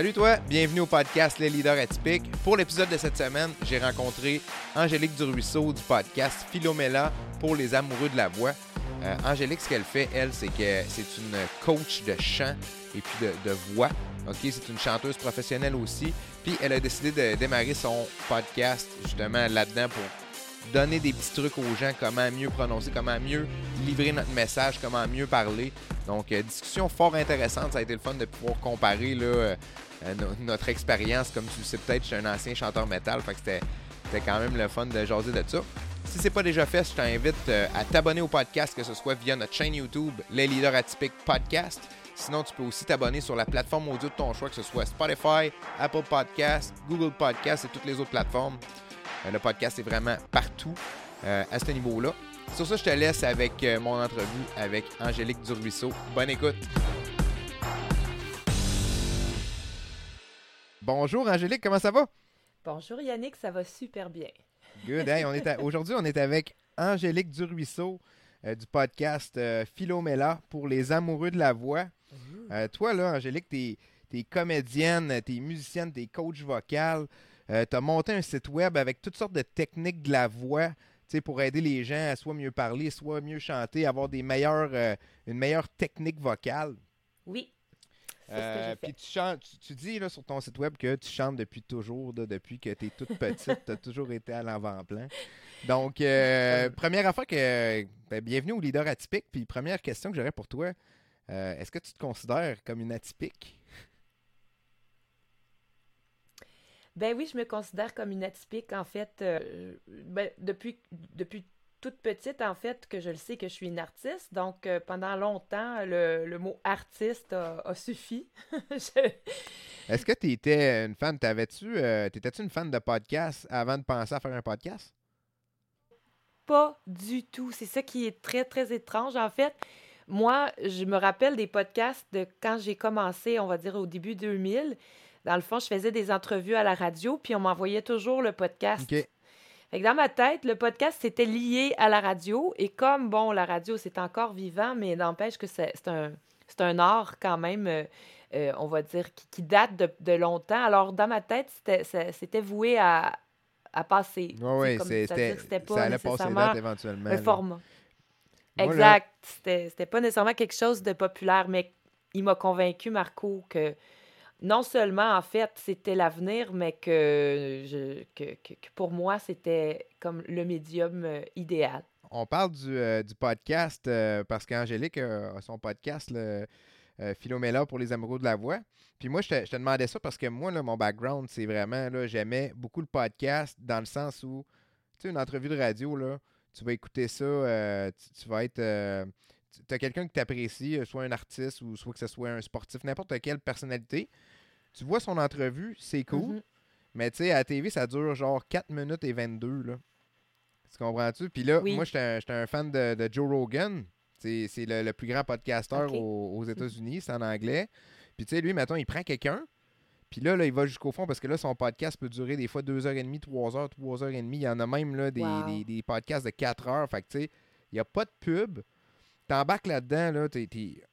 Salut toi, bienvenue au podcast Les Leaders Atypiques. Pour l'épisode de cette semaine, j'ai rencontré Angélique Duruisseau du podcast Philomela pour les amoureux de la voix. Euh, Angélique, ce qu'elle fait, elle, c'est que c'est une coach de chant et puis de, voix. Ok, c'est une chanteuse professionnelle aussi. Puis elle a décidé de démarrer son podcast justement là-dedans pour donner des petits trucs aux gens, comment mieux prononcer, comment mieux livrer notre message, comment mieux parler. Donc, euh, discussion fort intéressante. Ça a été le fun de pouvoir comparer euh, notre expérience. Comme tu le sais peut-être, je suis un ancien chanteur métal, fait que c'était, quand même le fun de jaser de ça. Si c'est pas déjà fait, je t'invite euh, à t'abonner au podcast, que ce soit via notre chaîne YouTube, Les Leaders Atypiques Podcast. Sinon, tu peux aussi t'abonner sur la plateforme audio de ton choix, que ce soit Spotify, Apple Podcast, Google Podcast et toutes les autres plateformes. Euh, le podcast est vraiment partout euh, à ce niveau-là. Sur ça, je te laisse avec mon entrevue avec Angélique Durbuisseau. Bonne écoute! Bonjour Angélique, comment ça va? Bonjour Yannick, ça va super bien. Good. Aujourd'hui, on est avec Angélique Duruisseau euh, du podcast euh, Philomela pour les amoureux de la voix. Euh, toi, là, Angélique, tu es, comédienne, tu es musicienne, tu es coach vocal. Tu as monté un site web avec toutes sortes de techniques de la voix pour aider les gens à soit mieux parler, soit mieux chanter, avoir des meilleures, une meilleure technique vocale. Oui. Euh, puis tu, chantes, tu, dis là, sur ton site web que tu chantes depuis toujours, depuis que tu es toute petite, tu as toujours été à l'avant-plan. Donc, euh, première affaire que. Ben, bienvenue au leader atypique. Puis, première question que j'aurais pour toi euh, est-ce que tu te considères comme une atypique? Ben oui, je me considère comme une atypique. En fait, ben, depuis, depuis toute petite, en fait, que je le sais que je suis une artiste. Donc, euh, pendant longtemps, le, mot artiste a, suffi. Est-ce que tu étais une fan? T'avais-tu, euh, t'étais-tu une fan de podcast avant de penser à faire un podcast? Pas du tout. C'est ça qui est très, très étrange. En fait, moi, je me rappelle des podcasts de quand j'ai commencé, on va dire au début 2000. Dans le fond, je faisais des entrevues à la radio, puis on m'envoyait toujours le podcast dans ma tête, le podcast, c'était lié à la radio. Et comme, bon, la radio, c'est encore vivant, mais n'empêche que c'est un, un art quand même, euh, euh, on va dire, qui, date de, longtemps. Alors, dans ma tête, c'était voué à, à passer. Oui, oui, c'était pas ça allait passer date éventuellement. Un format. exact. C'était pas nécessairement quelque chose de populaire, mais il m'a convaincu, Marco, que non seulement, en fait, c'était l'avenir, mais que, je, que, pour moi, c'était comme le médium euh, idéal. On parle du, euh, podcast euh, parce qu'Angélique a son podcast, le Philomela pour les amoureux de la voix. Puis moi, je te, demandais ça parce que moi, mon background, c'est vraiment, là, j'aimais beaucoup le podcast dans le sens où, tu sais, une entrevue de radio, là, tu vas écouter ça, tu, vas être tu as quelqu'un que tu apprécies, soit un artiste ou soit que ce soit un sportif, n'importe quelle personnalité, tu vois son entrevue, c'est cool. Mhm. Mais tu sais, à la TV, ça dure genre 4 minutes et 22. Là. Tu comprends-tu? Puis là, moi, j'étais un, fan de, Joe Rogan. C'est le, plus grand podcasteur aux, États-Unis. C'est en anglais. Puis tu sais, lui, mettons, il prend quelqu'un. Puis là, là, il va jusqu'au fond parce que là, son podcast peut durer des fois 2h30, 3h, 3h30. Il y en a même là, des, des, des podcasts de 4 heures. Fait que tu sais, il n'y a pas de pub t'embarques là-dedans, là,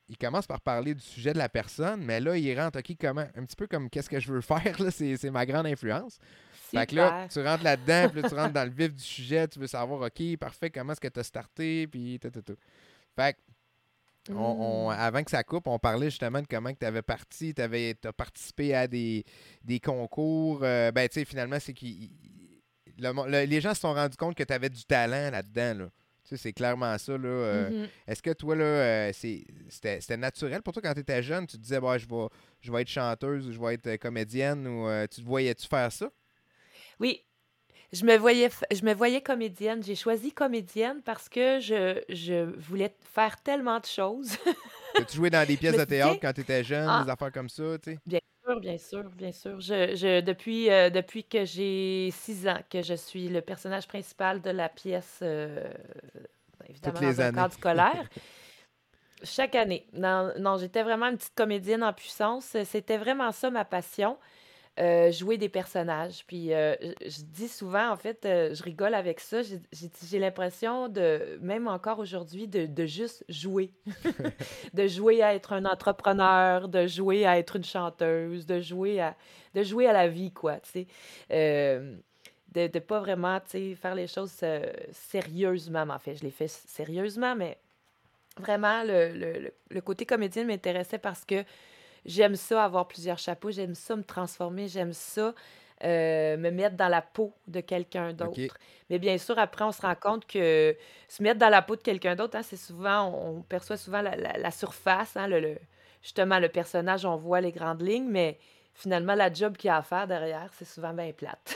il commence par parler du sujet de la personne, mais là, il rentre, OK, comment, un petit peu comme qu'est-ce que je veux faire, là, c'est, ma grande influence. Fait que là, tu rentres là-dedans, puis là, tu rentres dans le vif du sujet, tu veux savoir, OK, parfait, comment est-ce que tu as starté, puis tout, tout, tout. Fait que, on, mm. avant que ça coupe, on parlait justement de comment tu avais parti, tu as participé à des, concours. Euh, ben, tu sais, finalement, c'est que les gens se sont rendus compte que tu avais du talent là-dedans. Là c'est clairement ça. Là, euh, mm-hmm. Est-ce que toi, là, euh, c'était naturel pour toi quand tu étais jeune? Tu te disais, bah, je, vais, je vais être chanteuse ou je vais être euh, comédienne ou tu te voyais-tu faire ça? Oui. Je me voyais, je me voyais comédienne. J'ai choisi comédienne parce que je, je voulais faire tellement de choses. tu jouais dans des pièces de théâtre quand tu étais jeune, ah. des affaires comme ça, tu sais? Bien sûr, bien sûr, bien sûr. Je, je depuis, depuis que j'ai six ans que je suis le personnage principal de la pièce évidemment dans un cadre scolaire. Chaque année. Non, non j'étais vraiment une petite comédienne en puissance. C'était vraiment ça ma passion. Euh, jouer des personnages. Puis euh, je, dis souvent, en fait, euh, je rigole avec ça. J'ai l'impression de, même encore aujourd'hui, de, de, juste jouer. de jouer à être un entrepreneur, de jouer à être une chanteuse, de jouer à, de jouer à la vie, quoi, tu sais. de ne pas vraiment, tu sais, faire les choses sérieusement. En fait, je les fais sérieusement, mais vraiment, le, le, le côté comédien m'intéressait parce que j'aime ça avoir plusieurs chapeaux, j'aime ça me transformer, j'aime ça euh, me mettre dans la peau de quelqu'un d'autre. Mais bien sûr, après, on se rend compte que se mettre dans la peau de quelqu'un d'autre, hein, c'est souvent, on, perçoit souvent la, surface, hein, le, justement, le personnage, on voit les grandes lignes, mais finalement, la job qu'il y a à faire derrière, c'est souvent bien plate.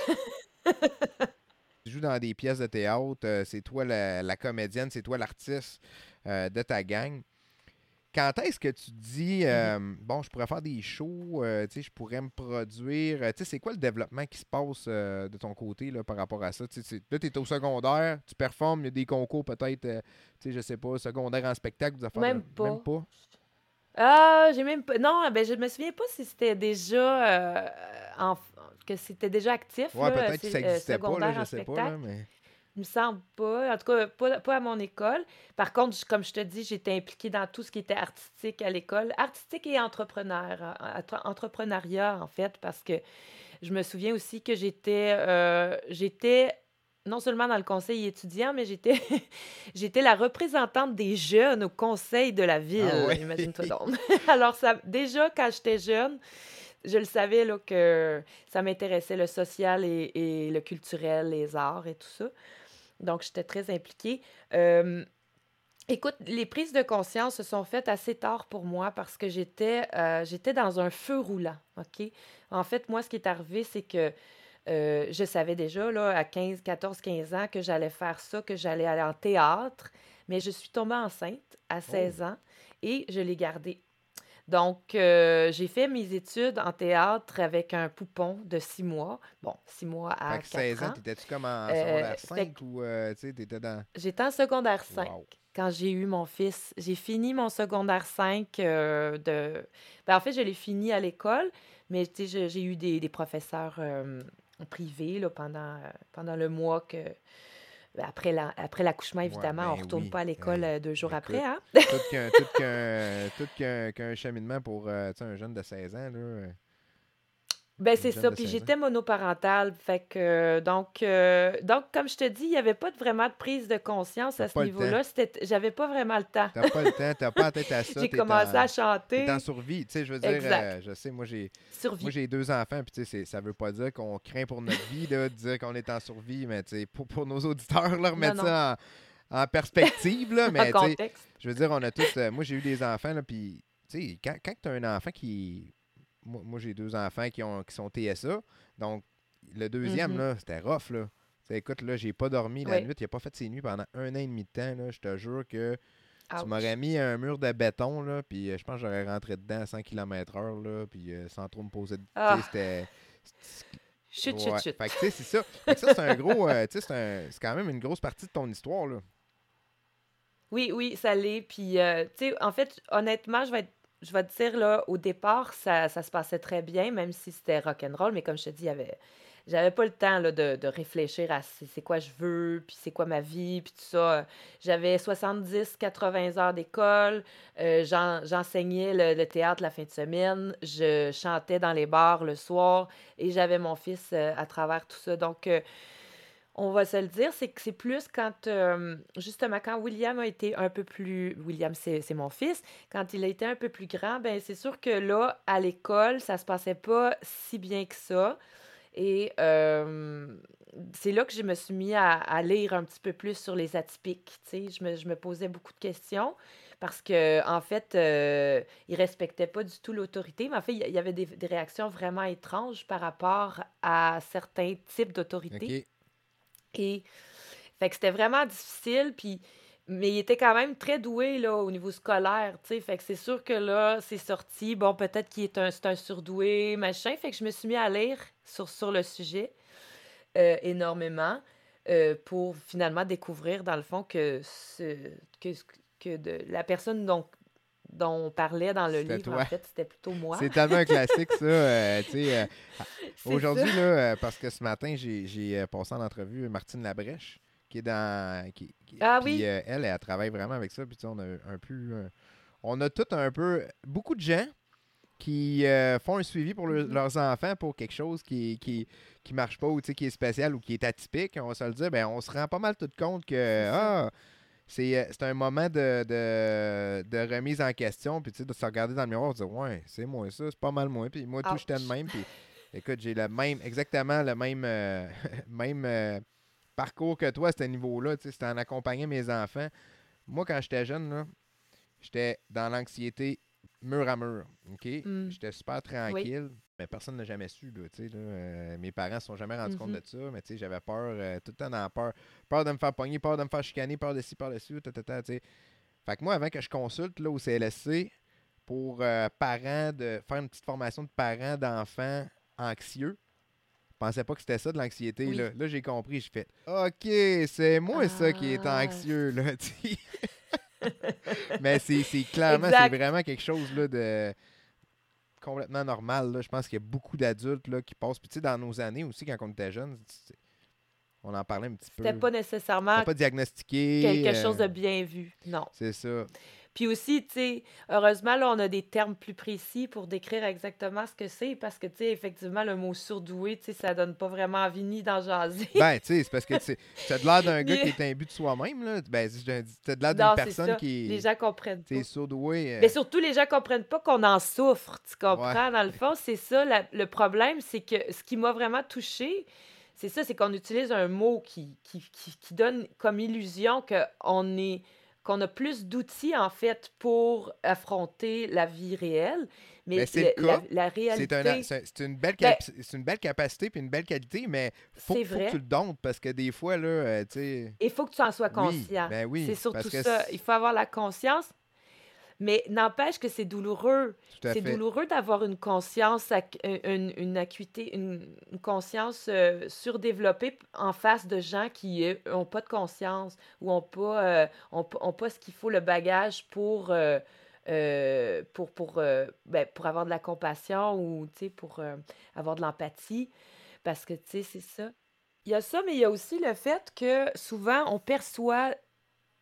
tu joues dans des pièces de théâtre, euh, c'est toi la, comédienne, c'est toi l'artiste euh, de ta gang quand est-ce que tu dis, mmh bon, je pourrais faire des shows, euh, je pourrais me produire, euh, c'est quoi le développement qui se passe euh, de ton côté là, par rapport à ça? là, tu es au secondaire, tu performes, il y a des concours peut-être, je sais pas, secondaire en spectacle, vous même, pas. même pas? Ah, j'ai même pas. Non, ben je me souviens pas si c'était déjà en... que c'était déjà actif. Ouais, peut-être que ça n'existait pas, là, je sais pas, mais. Il me semble pas. En tout cas, pas, à mon école. Par contre, comme je te dis, j'étais impliquée dans tout ce qui était artistique à l'école. Artistique et entrepreneur, entrepreneuriat, en fait, parce que je me souviens aussi que j'étais euh, j'étais non seulement dans le conseil étudiant, mais j'étais j'étais la représentante des jeunes au conseil de la ville. Ah imagine-toi donc. Alors, ça, déjà, quand j'étais jeune, je le savais là, que ça m'intéressait le social et, et, le culturel, les arts et tout ça. Donc, j'étais très impliquée. Euh, écoute, les prises de conscience se sont faites assez tard pour moi parce que j'étais euh, j'étais dans un feu roulant, OK? En fait, moi, ce qui est arrivé, c'est que euh, je savais déjà, là, à 15, 14, 15 ans, que j'allais faire ça, que j'allais aller en théâtre, mais je suis tombée enceinte à 16 ans et je l'ai gardé donc, euh, j'ai fait mes études en théâtre avec un poupon de six mois. Bon, six mois à fait 16 ans. T'étais-tu comme en euh, secondaire 5 ou euh, tu sais, t'étais dans... J'étais en secondaire 5 quand j'ai eu mon fils. J'ai fini mon secondaire 5 de... Ben, en fait, je l'ai fini à l'école, mais j'ai eu des, des professeurs privés là, pendant, pendant le mois que après, la, après l'accouchement, évidemment, on ne ben retourne pas à l'école euh, deux jours après. Hein? tout qu'un, cheminement pour euh, un jeune de 16 ans. Là. Euh. Ben, c'est ça. Puis j'étais monoparentale. Fait que, donc, euh, donc, comme je te dis, il n'y avait pas vraiment de prise de conscience à ce niveau-là. J'avais pas vraiment le temps. T'as pas le temps, t'as pas la tête à ça. j'ai commencé à chanter. T'es en survie. Tu sais, je veux dire, euh, je sais, moi, j'ai moi j'ai deux enfants. Puis, tu sais, ça veut pas dire qu'on craint pour notre vie, de dire qu'on est en survie. Mais, tu sais, pour, pour nos auditeurs, leur remettre ça en, perspective. Là, mais, je veux dire, on a tous. Euh, moi, j'ai eu des enfants, là, puis, tu sais, quand, quand tu as un enfant qui moi, j'ai deux enfants qui, ont, qui sont TSA. Donc, le deuxième, mm-hmm. là, c'était rough, là. écoute, là, j'ai pas dormi la nuit. Il a pas fait ses nuits pendant un an et demi de temps, là. Je te jure que tu m'aurais mis un mur de béton, là, puis euh, je pense que j'aurais rentré dedans à 100 km/h, là, puis euh, sans trop me poser de... Ah. C'était... Chut, chut, chut. Fait que, tu sais, c'est ça. Fait que ça, c'est un gros... Euh, tu sais, c'est quand même une grosse partie de ton histoire, là. Oui, oui, ça l'est. Puis, tu sais, en fait, honnêtement, je vais être je vais te dire, là, au départ, ça, ça se passait très bien, même si c'était rock'n'roll, mais comme je te dis. J'avais pas le temps là, de, de réfléchir à c'est quoi je veux, puis c'est quoi ma vie, puis tout ça. J'avais 70-80 heures d'école, euh, j'enseignais le, théâtre la fin de semaine, je chantais dans les bars le soir, et j'avais mon fils euh, à travers tout ça. Donc, euh, on va se le dire, c'est que c'est plus quand, euh, justement, quand William a été un peu plus, William, c'est mon fils, quand il a été un peu plus grand, ben c'est sûr que là, à l'école, ça se passait pas si bien que ça. Et euh, c'est là que je me suis mis à, lire un petit peu plus sur les atypiques. Je me, je me posais beaucoup de questions parce que en fait, euh, il respectait pas du tout l'autorité, mais en fait, il y avait des, réactions vraiment étranges par rapport à certains types d'autorité. Et fait que c'était vraiment difficile, mais il était quand même très doué là, au niveau scolaire, tu sais. Fait que c'est sûr que là, c'est sorti. Bon, peut-être qu'il est un, un surdoué, machin. Fait que je me suis mis à lire sur, sur le sujet euh, énormément euh, pour finalement découvrir, dans le fond, que, ce, que, que de, la personne donc, dont on parlait dans le livre, en fait, c'était plutôt moi. C'est tellement un classique, ça. euh, euh, Aujourd'hui, là, euh, parce que ce matin, j'ai passé en entrevue Martine Labrèche, qui est dans. Qui, qui- Ah puis, oui. euh, elle, elle travaille vraiment avec ça. Puis, tu sais, on a un peu. on a tout un peu. Beaucoup de gens qui font un suivi pour le- Mhm. leurs enfants pour quelque chose qui, qui, qui marche pas ou qui est spécial ou qui est atypique. On va se le dire, ben, on se rend pas mal tout compte que. Ah, c'est euh, c'est un moment de, de, de remise en question, puis tu sais, de se regarder dans le miroir et de dire Ouais, c'est moi ça, c'est pas mal moi. Puis moi, tout, j'étais de Ouch. même. Puis écoute, j'ai le même, exactement le même, euh, même euh, parcours que toi à ce niveau-là. Tu sais, c'était en accompagnant mes enfants. Moi, quand j'étais jeune, j'étais dans l'anxiété mur à mur. OK? Mm. J'étais super tranquille. Mais personne n'a jamais su. Là, là, euh, mes parents ne se sont jamais rendus compte Mhm. de ça. Mais j'avais peur, euh, tout le temps dans la peur. Peur de me faire pogner, peur de me faire chicaner, peur de ci, peur de ci, ta, ta, ta, tu sais. Fait que moi, avant que je consulte là, au CLSC pour euh, parents, de faire une petite formation de parents d'enfants anxieux, je pensais pas que c'était ça de l'anxiété. Oui. Là, là j'ai compris. Je fais OK, c'est moi ça qui est Ah. anxieux. Là. Mais c'est clairement, c'est vraiment quelque chose là, de complètement normal. Là. Je pense qu'il y a beaucoup d'adultes là, qui passent. Puis tu sais, dans nos années aussi, quand on était jeunes, on en parlait un petit peu. C'était pas nécessairement pas diagnostiqué. quelque chose de euh, bien vu. Non. C'est ça. Puis aussi, tu sais, heureusement, là, on a des termes plus précis pour décrire exactement ce que c'est, parce que, tu sais, effectivement, le mot surdoué, tu sais, ça donne pas vraiment envie ni d'en jaser. Ben, tu sais, c'est parce que tu as de l'air d'un gars qui est imbu de soi-même. là. Ben, tu as de l'air d'une personne qui Les gens comprennent pas. sais, surdouée. euh, Mais surtout, les gens comprennent pas qu'on en souffre, tu comprends? Dans le fond, c'est ça, la- le problème, c'est que ce qui m'a vraiment touché, c'est ça, c'est qu'on utilise un mot qui, qui, qui, qui donne comme illusion qu'on est qu'on a plus d'outils, en fait, pour affronter la vie réelle. Mais, Mais c'est la, réalité... c'est une, belle Ben- une belle capacité puis une belle qualité, mais faut, faut vrai. que tu le donnes parce que des fois, là, euh, tu sais. Il faut que tu en sois Oui, conscient. ben oui, c'est surtout ça. Il faut avoir la conscience. Mais n'empêche que c'est douloureux. C'est douloureux d'avoir une conscience, une, une acuité, une, une conscience euh, surdéveloppée en face de gens qui n'ont pas de conscience ou n'ont pas, euh, ont, pas- ont pas ce qu'il faut, le bagage pour, euh, euh, pour, pour, euh, ben, pour avoir de la compassion ou pour euh, avoir de l'empathie. Parce que, tu sais, c'est ça. Il y a ça, mais il y a aussi le fait que souvent, on perçoit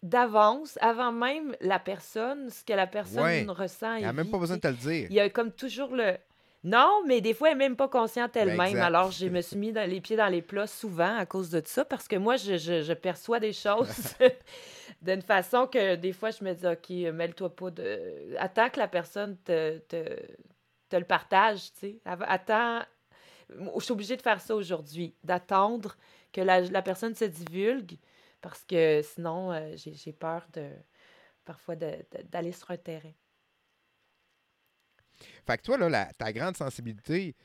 d'avance, avant même la personne, ce que la personne Ouais. ressent Il n'y a même pas besoin de te le dire. Il y a comme toujours le. Non, mais des fois, elle n'est même pas consciente elle-même. Ben, exact. Alors, je me suis mis dans les pieds dans les plats souvent à cause de ça, parce que moi, je, je- je perçois des choses d'une façon que des fois, je me dis, OK, mêle-toi pas de. Attends que la personne te, te, te le partage, tu sais. Attends. Je suis obligée de faire ça aujourd'hui, d'attendre que la, la personne se divulgue, parce que sinon, euh, j'ai peur de parfois d'aller sur un terrain. Fait que toi, là, la- ta grande sensibilité,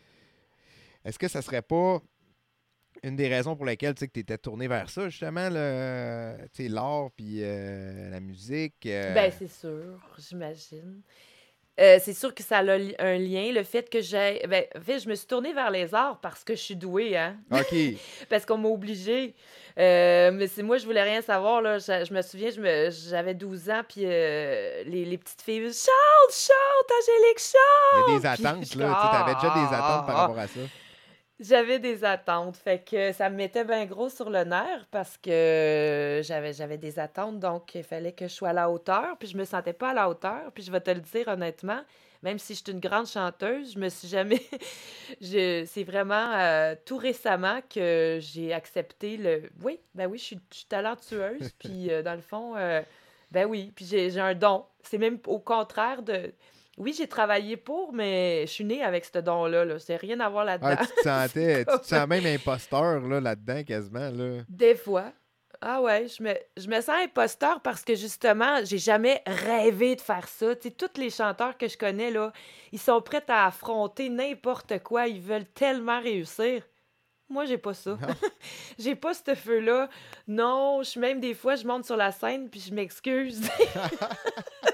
est-ce que ça serait pas une des raisons pour lesquelles tu sais, que tu étais tourné vers ça, justement, l'art puis euh, la musique? euh, Ben, c'est sûr, j'imagine. Euh, c'est sûr que ça a un lien, le fait que j'ai... Ben, en fait, je me suis tournée vers les arts parce que je suis douée, hein? OK. Parce qu'on m'a obligée. Euh, mais c'est moi, je voulais rien savoir, là. Je, je me souviens, je me- j'avais 12 ans, puis euh, les, les petites filles, « Chante, chante, Angélique, chante! » Il y a des attentes, là. Tu avais déjà des attentes par Ah! rapport à ça. J'avais des attentes. Fait que ça me mettait bien gros sur le nerf parce que j'avais, j'avais des attentes. Donc, il fallait que je sois à la hauteur. Puis je me sentais pas à la hauteur. Puis je vais te le dire honnêtement, même si je suis une grande chanteuse, je me suis jamais. je- C'est vraiment euh, tout récemment que j'ai accepté le. Oui, ben oui, je suis, je suis talentueuse. puis euh, dans le fond, euh, ben oui. Puis j'ai, j'ai un don. C'est même au contraire de. Oui, j'ai travaillé pour, mais je suis née avec ce don-là. Là. C'est rien à voir là-dedans. Ah, tu te sentais, tu te sens même imposteur là, là-dedans, quasiment. Là. Des fois. Ah ouais, je me, je me sens imposteur parce que justement, j'ai jamais rêvé de faire ça. Tu sais, tous les chanteurs que je connais, là, ils sont prêts à affronter n'importe quoi. Ils veulent tellement réussir. Moi, j'ai pas ça. J'ai pas ce feu-là. Non, je suis même des fois, je monte sur la scène puis je m'excuse.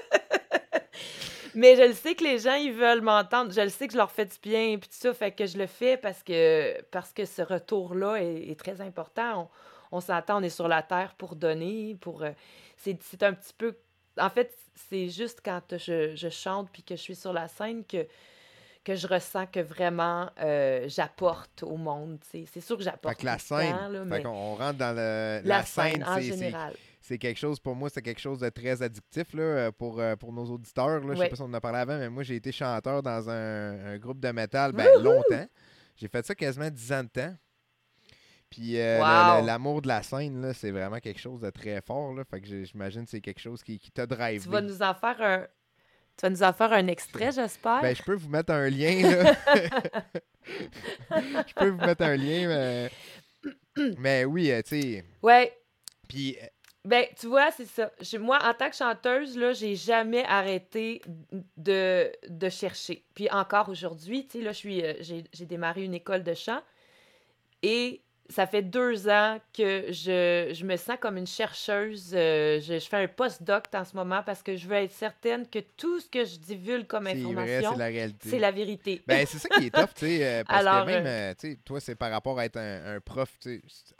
Mais je le sais que les gens, ils veulent m'entendre. Je le sais que je leur fais du bien, puis tout ça. Fait que je le fais parce que, parce que ce retour-là est, est très important. On, on s'entend, on est sur la terre pour donner. pour euh, C'est un petit peu en fait, c'est juste quand je, je chante puis que je suis sur la scène que que je ressens que vraiment euh, j'apporte au monde. C'est sûr que j'apporte. Fait que la scène, fait on rentre dans le, la, scène, en général. C'est quelque chose, pour moi, c'est quelque chose de très addictif là, euh, pour, euh, pour nos auditeurs. Là. Je sais pas si on en a parlé avant, mais moi, j'ai été chanteur dans un, groupe de métal ben, longtemps. J'ai fait ça quasiment 10 ans de temps. Puis l'amour de la scène, c'est vraiment quelque chose de très fort. Là. Fait que j'imagine que c'est quelque chose qui, qui t'a drive. Tu vas nous en faire un, tu vas nous en faire un extrait, j'espère. Ben, je peux vous mettre un lien, là. je peux vous mettre un lien, mais, mais oui, euh, tu sais. Ouais. Puis. Ben, tu vois, c'est ça. Moi, en tant que chanteuse, là, j'ai jamais arrêté de, de chercher. Puis encore aujourd'hui, tu sais, là, je suis, euh, j'ai démarré une école de chant. Et ça fait deux ans que je, je me sens comme une chercheuse. Euh, je, je, fais un post-doc en ce moment parce que je veux être certaine que tout ce que je divulgue comme information, c'est la, vérité. Ben, c'est ça qui est top, tu sais. Euh, parce que même, tu sais, toi, c'est par rapport à être un, prof, tu sais.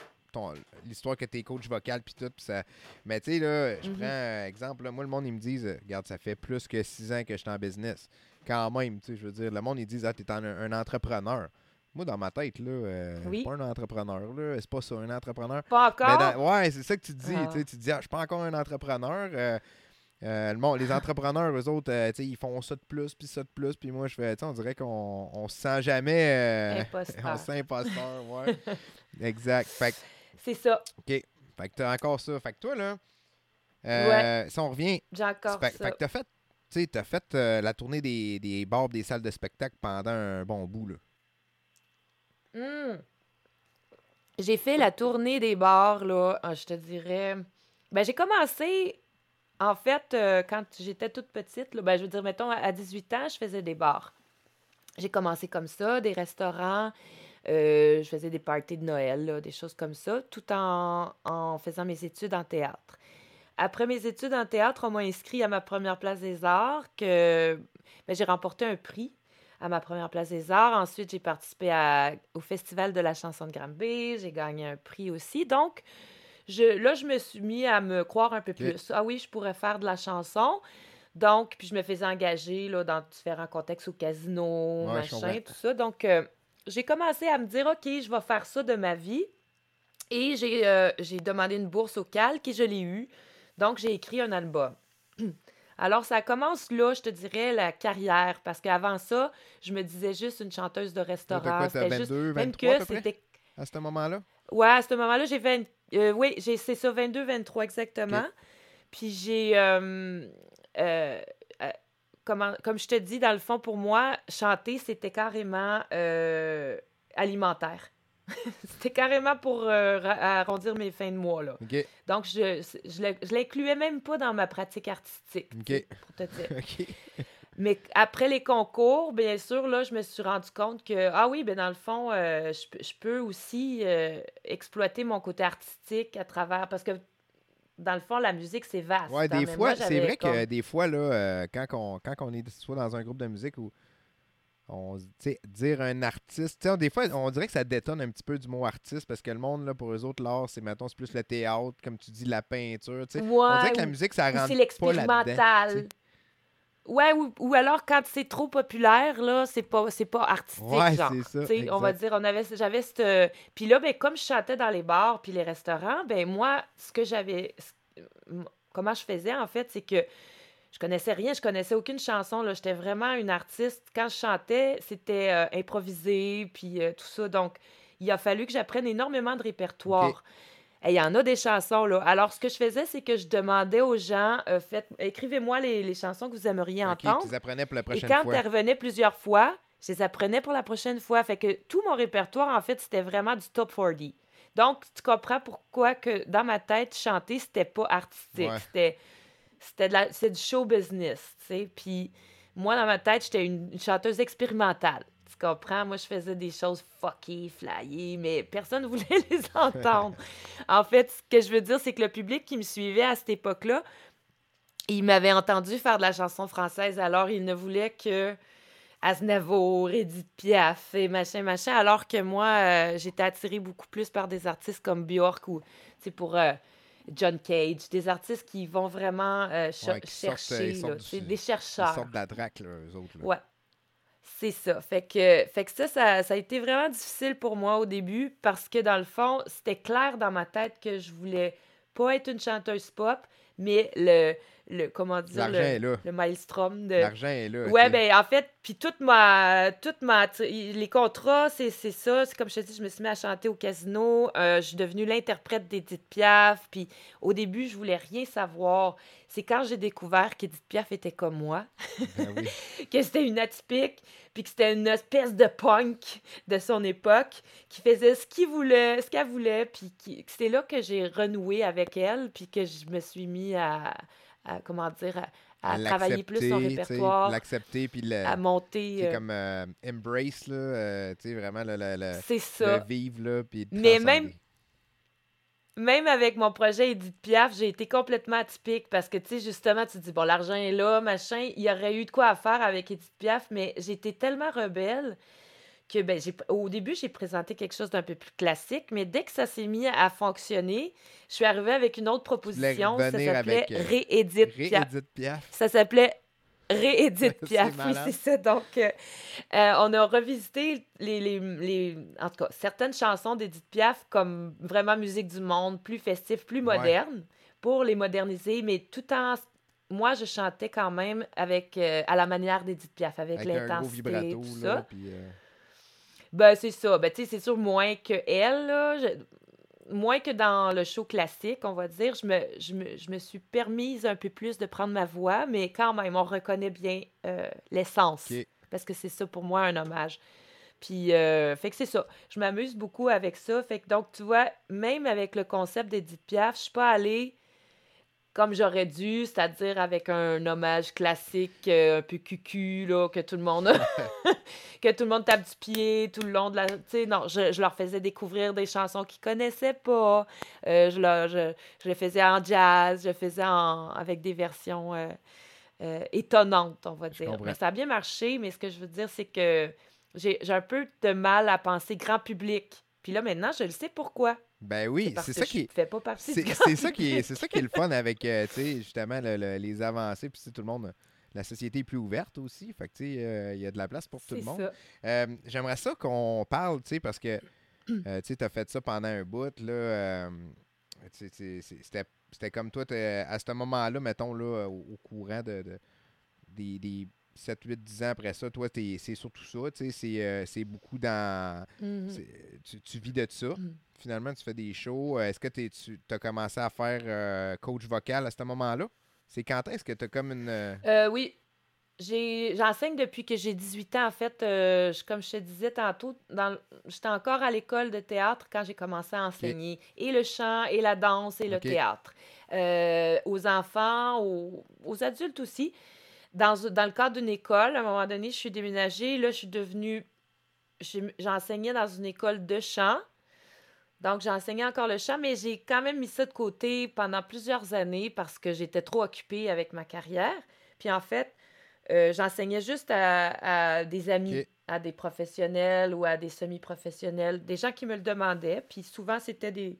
L'histoire que t'es coach vocal puis tout, pis ça... Mais tu sais, là, je mm-hmm. prends un exemple, moi, le monde, ils me disent, regarde, ça fait plus que six ans que je suis en business. Quand même, tu sais, je veux dire, le monde, ils disent, ah, t'es un, un entrepreneur. Moi, dans ma tête, là, euh, pas un entrepreneur, là. C'est pas ça, un entrepreneur. Pas encore? ouais, c'est ça que tu dis. Ah. Tu dis, ah, je suis pas encore un entrepreneur. Euh, euh, les entrepreneurs, eux autres, euh, ils font ça de plus, puis ça de plus, puis moi, je fais, on dirait qu'on on se sent jamais. on se sent imposteur, ouais. exact. Fait C'est ça. OK. Fait que t'as encore ça. Fait que toi, là, ouais. si on revient. J'ai encore fait, ça. Fait que t'as fait, tu as fait la tournée des, des bars, des salles de spectacle pendant un bon bout, là. Hmm. J'ai fait la tournée des bars, là, ah, je te dirais. Ben, j'ai commencé, en fait, euh, quand j'étais toute petite, là, ben, je veux dire, mettons, à 18 ans, je faisais des bars. J'ai commencé comme ça, des restaurants, euh, je faisais des parties de Noël, des choses comme ça, tout en, en faisant mes études en théâtre. Après mes études en théâtre, on m'a inscrit à ma première place des arts, que ben, j'ai remporté un prix à ma première place des arts. Ensuite, j'ai participé au Festival de la chanson de Granby. J'ai gagné un prix aussi. Donc, je, là, je me suis mis à me croire un peu plus. Ah oui, je pourrais faire de la chanson. Donc, puis je me faisais engager là, dans différents contextes au casino, machin, tout ça. Donc, euh, j'ai commencé à me dire, OK, je vais faire ça de ma vie. Et j'ai euh, demandé une bourse au Calque et je l'ai eu. Donc, j'ai écrit un album. Alors, ça commence là, je te dirais, la carrière. Parce qu'avant ça, je me disais juste une chanteuse de restaurant. C'était 22, juste... 23 à, peu près, à ce moment-là? Ouais, à ce moment-là, j'ai 20... Euh, oui, c'est ça, 22, 23 exactement. Puis j'ai... Euh, euh, comme je te dis, dans le fond, pour moi, chanter, c'était carrément alimentaire. C'était carrément pour euh, arrondir mes fins de mois. Là. Donc, je je, l'incluais même pas dans ma pratique artistique. Pour te dire. Mais après les concours, bien sûr, là, je me suis rendu compte que, ah oui, ben dans le fond, euh, je, peux aussi euh, exploiter mon côté artistique à travers. Parce que, dans le fond, la musique, c'est vaste. Ouais, des fois, c'est vrai que des fois, là, quand, on, quand on est soit dans un groupe de musique ou on, dire un artiste, des fois, on dirait que ça détonne un petit peu du mot artiste parce que le monde, là, pour eux autres, l'art, c'est, mettons, c'est plus le théâtre, comme tu dis, la peinture. Ouais, on dirait que la musique, ça rentre. C'est l'expérimental. Ouais, ou, alors quand c'est trop populaire, là, c'est pas, c'est pas artistique, ouais, genre. Ça, on va dire, on avait, j'avais cette... Puis là, ben, comme je chantais dans les bars puis les restaurants, ben moi, ce que j'avais... Comment je faisais, en fait, c'est que je connaissais rien, je connaissais aucune chanson. Là. J'étais vraiment une artiste. Quand je chantais, c'était euh, improvisé, puis euh, tout ça. Donc, il a fallu que j'apprenne énormément de répertoire. Il y en a des chansons, là. Alors, ce que je faisais, c'est que je demandais aux gens, euh, faites, écrivez-moi les, chansons que vous aimeriez entendre. Tu les apprenais pour la prochaine fois. Et quand elles revenaient plusieurs fois, je les apprenais pour la prochaine fois. Fait que tout mon répertoire, en fait, c'était vraiment du top 40. Donc, tu comprends pourquoi que dans ma tête, chanter, c'était pas artistique. C'était c'était de la, c'est du show business, tu sais. Puis moi, dans ma tête, j'étais une, chanteuse expérimentale. Comprends? Moi, je faisais des choses fucky, flyées, mais personne ne voulait les entendre. en fait, ce que je veux dire, c'est que le public qui me suivait à cette époque-là, il m'avait entendu faire de la chanson française, alors il ne voulait que Aznavour, Edith Piaf et machin, machin, alors que moi, euh, j'étais attirée beaucoup plus par des artistes comme Björk ou, tu sais, pour... Euh, John Cage, des artistes qui vont vraiment euh, Ouais, qui chercher, là, sortent du- des Ils chercheurs. sortent de la draque, là, eux autres. là. Ouais, c'est ça. Fait que, fait que ça, ça, ça a été vraiment difficile pour moi au début parce que dans le fond, c'était clair dans ma tête que je voulais pas être une chanteuse pop, mais le, le comment dire, L'argent le, est là. le maelstrom de... L'argent est là. Ouais, sais. ben en fait, puis toute ma, toute ma, les contrats, c'est c'est ça. C'est comme je te dis, je me suis mis à chanter au casino. euh, je suis devenue l'interprète d'Edith Piaf. Puis au début, je voulais rien savoir. C'est quand j'ai découvert qu'Edith Piaf était comme moi, Ben oui. que c'était une atypique, puis que c'était une espèce de punk de son époque, qui faisait ce qu'il voulait, ce qu'elle voulait, puis qui- c'est là que j'ai renoué avec elle, puis que je me suis mis à, à, comment dire, à, à travailler plus son répertoire, L'accepter, puis le. à monter. C'est euh, comme euh, embrace, là, euh, tu sais, vraiment le, le, le, ça. le vivre, là, puis le Mais même- Même avec mon projet Edith Piaf, j'ai été complètement atypique parce que, tu sais, justement, tu te dis, bon, l'argent est là, machin, il y aurait eu de quoi à faire avec Edith Piaf, mais j'étais tellement rebelle que, ben, j'ai, au début, j'ai présenté quelque chose d'un peu plus classique, mais dès que ça s'est mis à fonctionner, je suis arrivée avec une autre proposition. Ça revenir s'appelait euh, Réédith Piaf. Ça s'appelait Réédith C'est Piaf. Oui, c'est ça. Donc, euh, euh, on a revisité les, les, les- en tout cas, certaines chansons d'Edith Piaf comme vraiment musique du monde, plus festif, plus Ouais. moderne, pour les moderniser, mais tout en... Moi, je chantais quand même avec, euh, à la manière d'Edith Piaf, avec, Avec l'intensité, vibrato, tout là, ça. puis... Ben, c'est ça. Ben, tu sais, c'est sûr, moins que elle, là. Je- Moins que dans le show classique, on va dire. Je me, je, me, je me suis permise un peu plus de prendre ma voix, mais quand même, on reconnaît bien euh, l'essence. Parce que c'est ça, pour moi, un hommage. Puis, euh, fait que c'est ça. Je m'amuse beaucoup avec ça. Fait que, donc, tu vois, même avec le concept d'Edith Piaf, je suis pas allée comme j'aurais dû, c'est-à-dire avec un hommage classique euh, un peu cucu, là, que tout le monde que tout le monde tape du pied tout le long de la... Tu sais, non, je, je leur faisais découvrir des chansons qu'ils connaissaient pas. Euh, je, leur, je, je les faisais en jazz, je les faisais en, avec des versions euh, étonnantes, on va dire. Mais ça a bien marché, mais ce que je veux dire, c'est que j'ai j'ai un peu de mal à penser grand public. Puis là, maintenant, je le sais pourquoi. Ben oui, c'est ça qui fais pas partie C'est ça qui est, c'est ça qui est le fun avec, euh, tu sais, justement, le- le- les avancées. Puis, tout le monde, la société est plus ouverte aussi. Fait que, tu sais, euh, il y a de la place pour tout le monde. Euh, J'aimerais ça qu'on parle, tu sais, parce que, euh, tu sais, t'as fait ça pendant un bout, là. C'était c'était comme toi, à ce moment-là, mettons, là, au, au courant de, de- des, des 7, 8, 10 ans après ça, toi, c'est surtout ça, tu sais, c'est euh, c'est beaucoup dans... Mhm. c'est- Tu, tu vis de ça. Mhm. Finalement, tu fais des shows. Euh, Est-ce que tu as commencé à faire euh, coach vocal à ce moment-là? C'est quand est-ce que tu as comme une... euh, oui. J'enseigne depuis que j'ai 18 ans. En fait, je- comme je te disais tantôt, j'étais encore à l'école de théâtre quand j'ai commencé à enseigner. Et le chant, et la danse, et le théâtre. Aux enfants, aux, aux adultes aussi. Dans, dans le cadre d'une école, à un moment donné, je suis déménagée. Là, je suis devenue... J'enseignais dans une école de chant. Donc, j'ai enseigné encore le chant, mais j'ai quand même mis ça de côté pendant plusieurs années parce que j'étais trop occupée avec ma carrière. Puis en fait, euh, j'enseignais juste à, à des amis, à des professionnels ou à des semi-professionnels, des gens qui me le demandaient. Puis souvent, c'était des.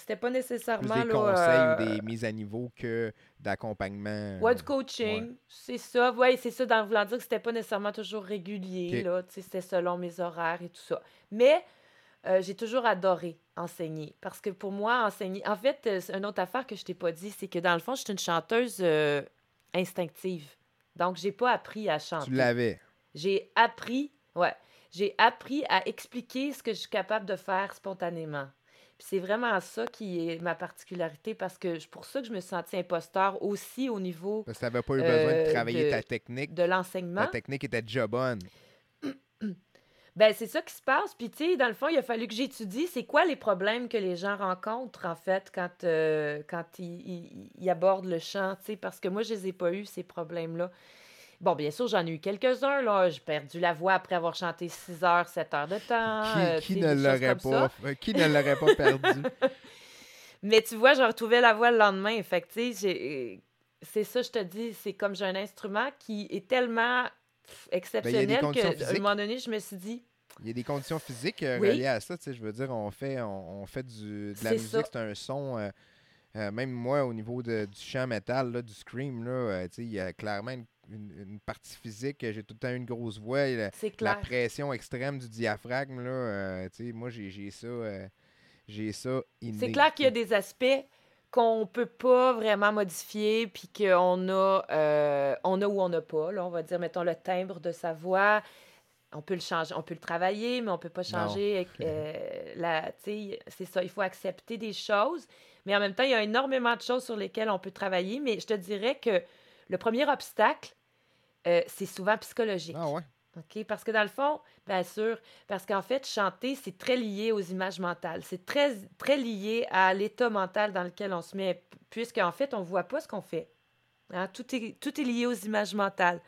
C'était pas plus nécessairement. des là, conseils euh, ou des mises à niveau que d'accompagnement? Ouais, du euh, coaching, c'est ça. Ouais, c'est ça, dans voulant dire que c'était pas nécessairement toujours régulier, Ok. là. C'était selon mes horaires et tout ça. Mais euh, j'ai toujours adoré enseigner. Parce que pour moi, enseigner. En fait, euh, une autre affaire que je t'ai pas dit, c'est que dans le fond, je suis une chanteuse euh, instinctive. Donc, j'ai pas appris à chanter. Tu l'avais. J'ai appris, ouais, j'ai appris à expliquer ce que je suis capable de faire spontanément. Puis c'est vraiment ça qui est ma particularité parce que c'est pour ça que je me suis sentie imposteur aussi au niveau Parce que tu n'avais pas eu besoin de Euh, travailler de- ta technique. de l'enseignement. Ta technique était déjà bonne. Ben, c'est ça qui se passe. Puis, tu sais, dans le fond, il a fallu que j'étudie c'est quoi les problèmes que les gens rencontrent, en fait, quand, euh, quand ils, ils- ils abordent le chant, tu sais, parce que moi, je les ai pas eu, ces problèmes-là. Bon, bien sûr, j'en ai eu quelques-uns, là. J'ai perdu la voix après avoir chanté 6 heures, 7 heures de temps. qui euh, qui ne l'aurait pas, ça. euh, qui ne l'aurait pas perdu? Mais tu vois, je retrouvais la voix le lendemain. Fait tu sais, j'ai- c'est ça, je te dis, c'est comme j'ai un instrument qui est tellement pff, exceptionnel Ben, qu'à un moment donné, je me suis dit, Il y a des conditions physiques euh, Oui. reliées à ça. tu sais, Je veux dire, on fait, on, on fait du, de la musique, c'est un son. euh, euh, même moi, au niveau de, du chant métal, là, du scream, là, euh, tu sais, il y a clairement une, une- une partie physique. J'ai tout le temps une grosse voix. et la, C'est la clair. pression extrême du diaphragme, là, euh, moi, j'ai j'ai ça. euh, j'ai ça C'est clair qu'il y a des aspects qu'on peut pas vraiment modifier, puis qu'on a, euh, on a ou on n'a pas. Là, on va dire, mettons, le timbre de sa voix. On peut le changer, on peut le travailler, mais on peut pas changer. euh, la, c'est ça, il faut accepter des choses. Mais en même temps, il y a énormément de choses sur lesquelles on peut travailler. Mais je te dirais que le premier obstacle, euh, c'est souvent psychologique. Ah ouais. OK? Parce que dans le fond, bien sûr, parce qu'en fait, chanter, c'est très lié aux images mentales. C'est très, très lié à l'état mental dans lequel on se met, puisqu'en fait, on ne voit pas ce qu'on fait. Hein? Tout, est, tout est lié aux images mentales.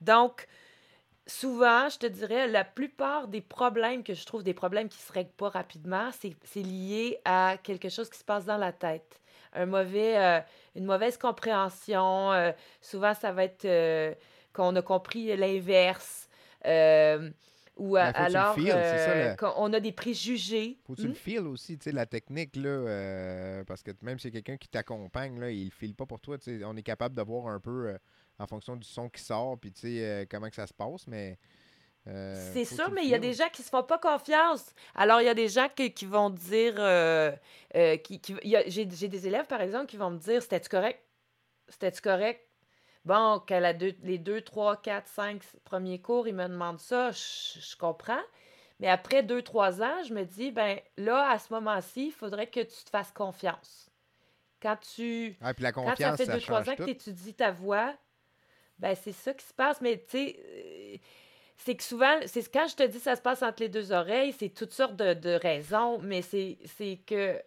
Donc, souvent, je te dirais, la plupart des problèmes que je trouve, des problèmes qui ne se règlent pas rapidement, c'est lié à quelque chose qui se passe dans la tête. Un mauvais, euh, une mauvaise compréhension. euh, souvent, ça va être euh, qu'on a compris l'inverse. euh, ou à- Ben, alors ça, euh, le- qu'on a des préjugés. Faut que tu Hmm? le files aussi, tu sais, la technique, là, euh, parce que même si c'est quelqu'un qui t'accompagne, là, il le file pas pour toi, tu sais, on est capable de voir un peu euh, en fonction du son qui sort, puis tu sais, comment que ça se passe, mais... C'est sûr, mais il y a des gens qui se font pas confiance. Alors, il y a des gens qui, qui vont dire. qui, qui- j'ai des élèves, par exemple, qui vont me dire C'était-tu correct? C'était-tu correct? Bon, qu'à la deux, les deux, trois, quatre, cinq premiers cours, ils me demandent ça, je, je comprends. Mais après deux, trois ans, je me dis Ben là, à ce moment-ci, il faudrait que tu te fasses confiance. Quand tu. Ah, puis la Quand confiance, ça fait ça deux, trois ans que tu étudies ta voix, ben c'est ça qui se passe. Mais tu sais, euh, c'est que souvent, c'est quand je te dis ça se passe entre les deux oreilles, c'est toutes sortes de, de raisons, mais c'est c'est que euh,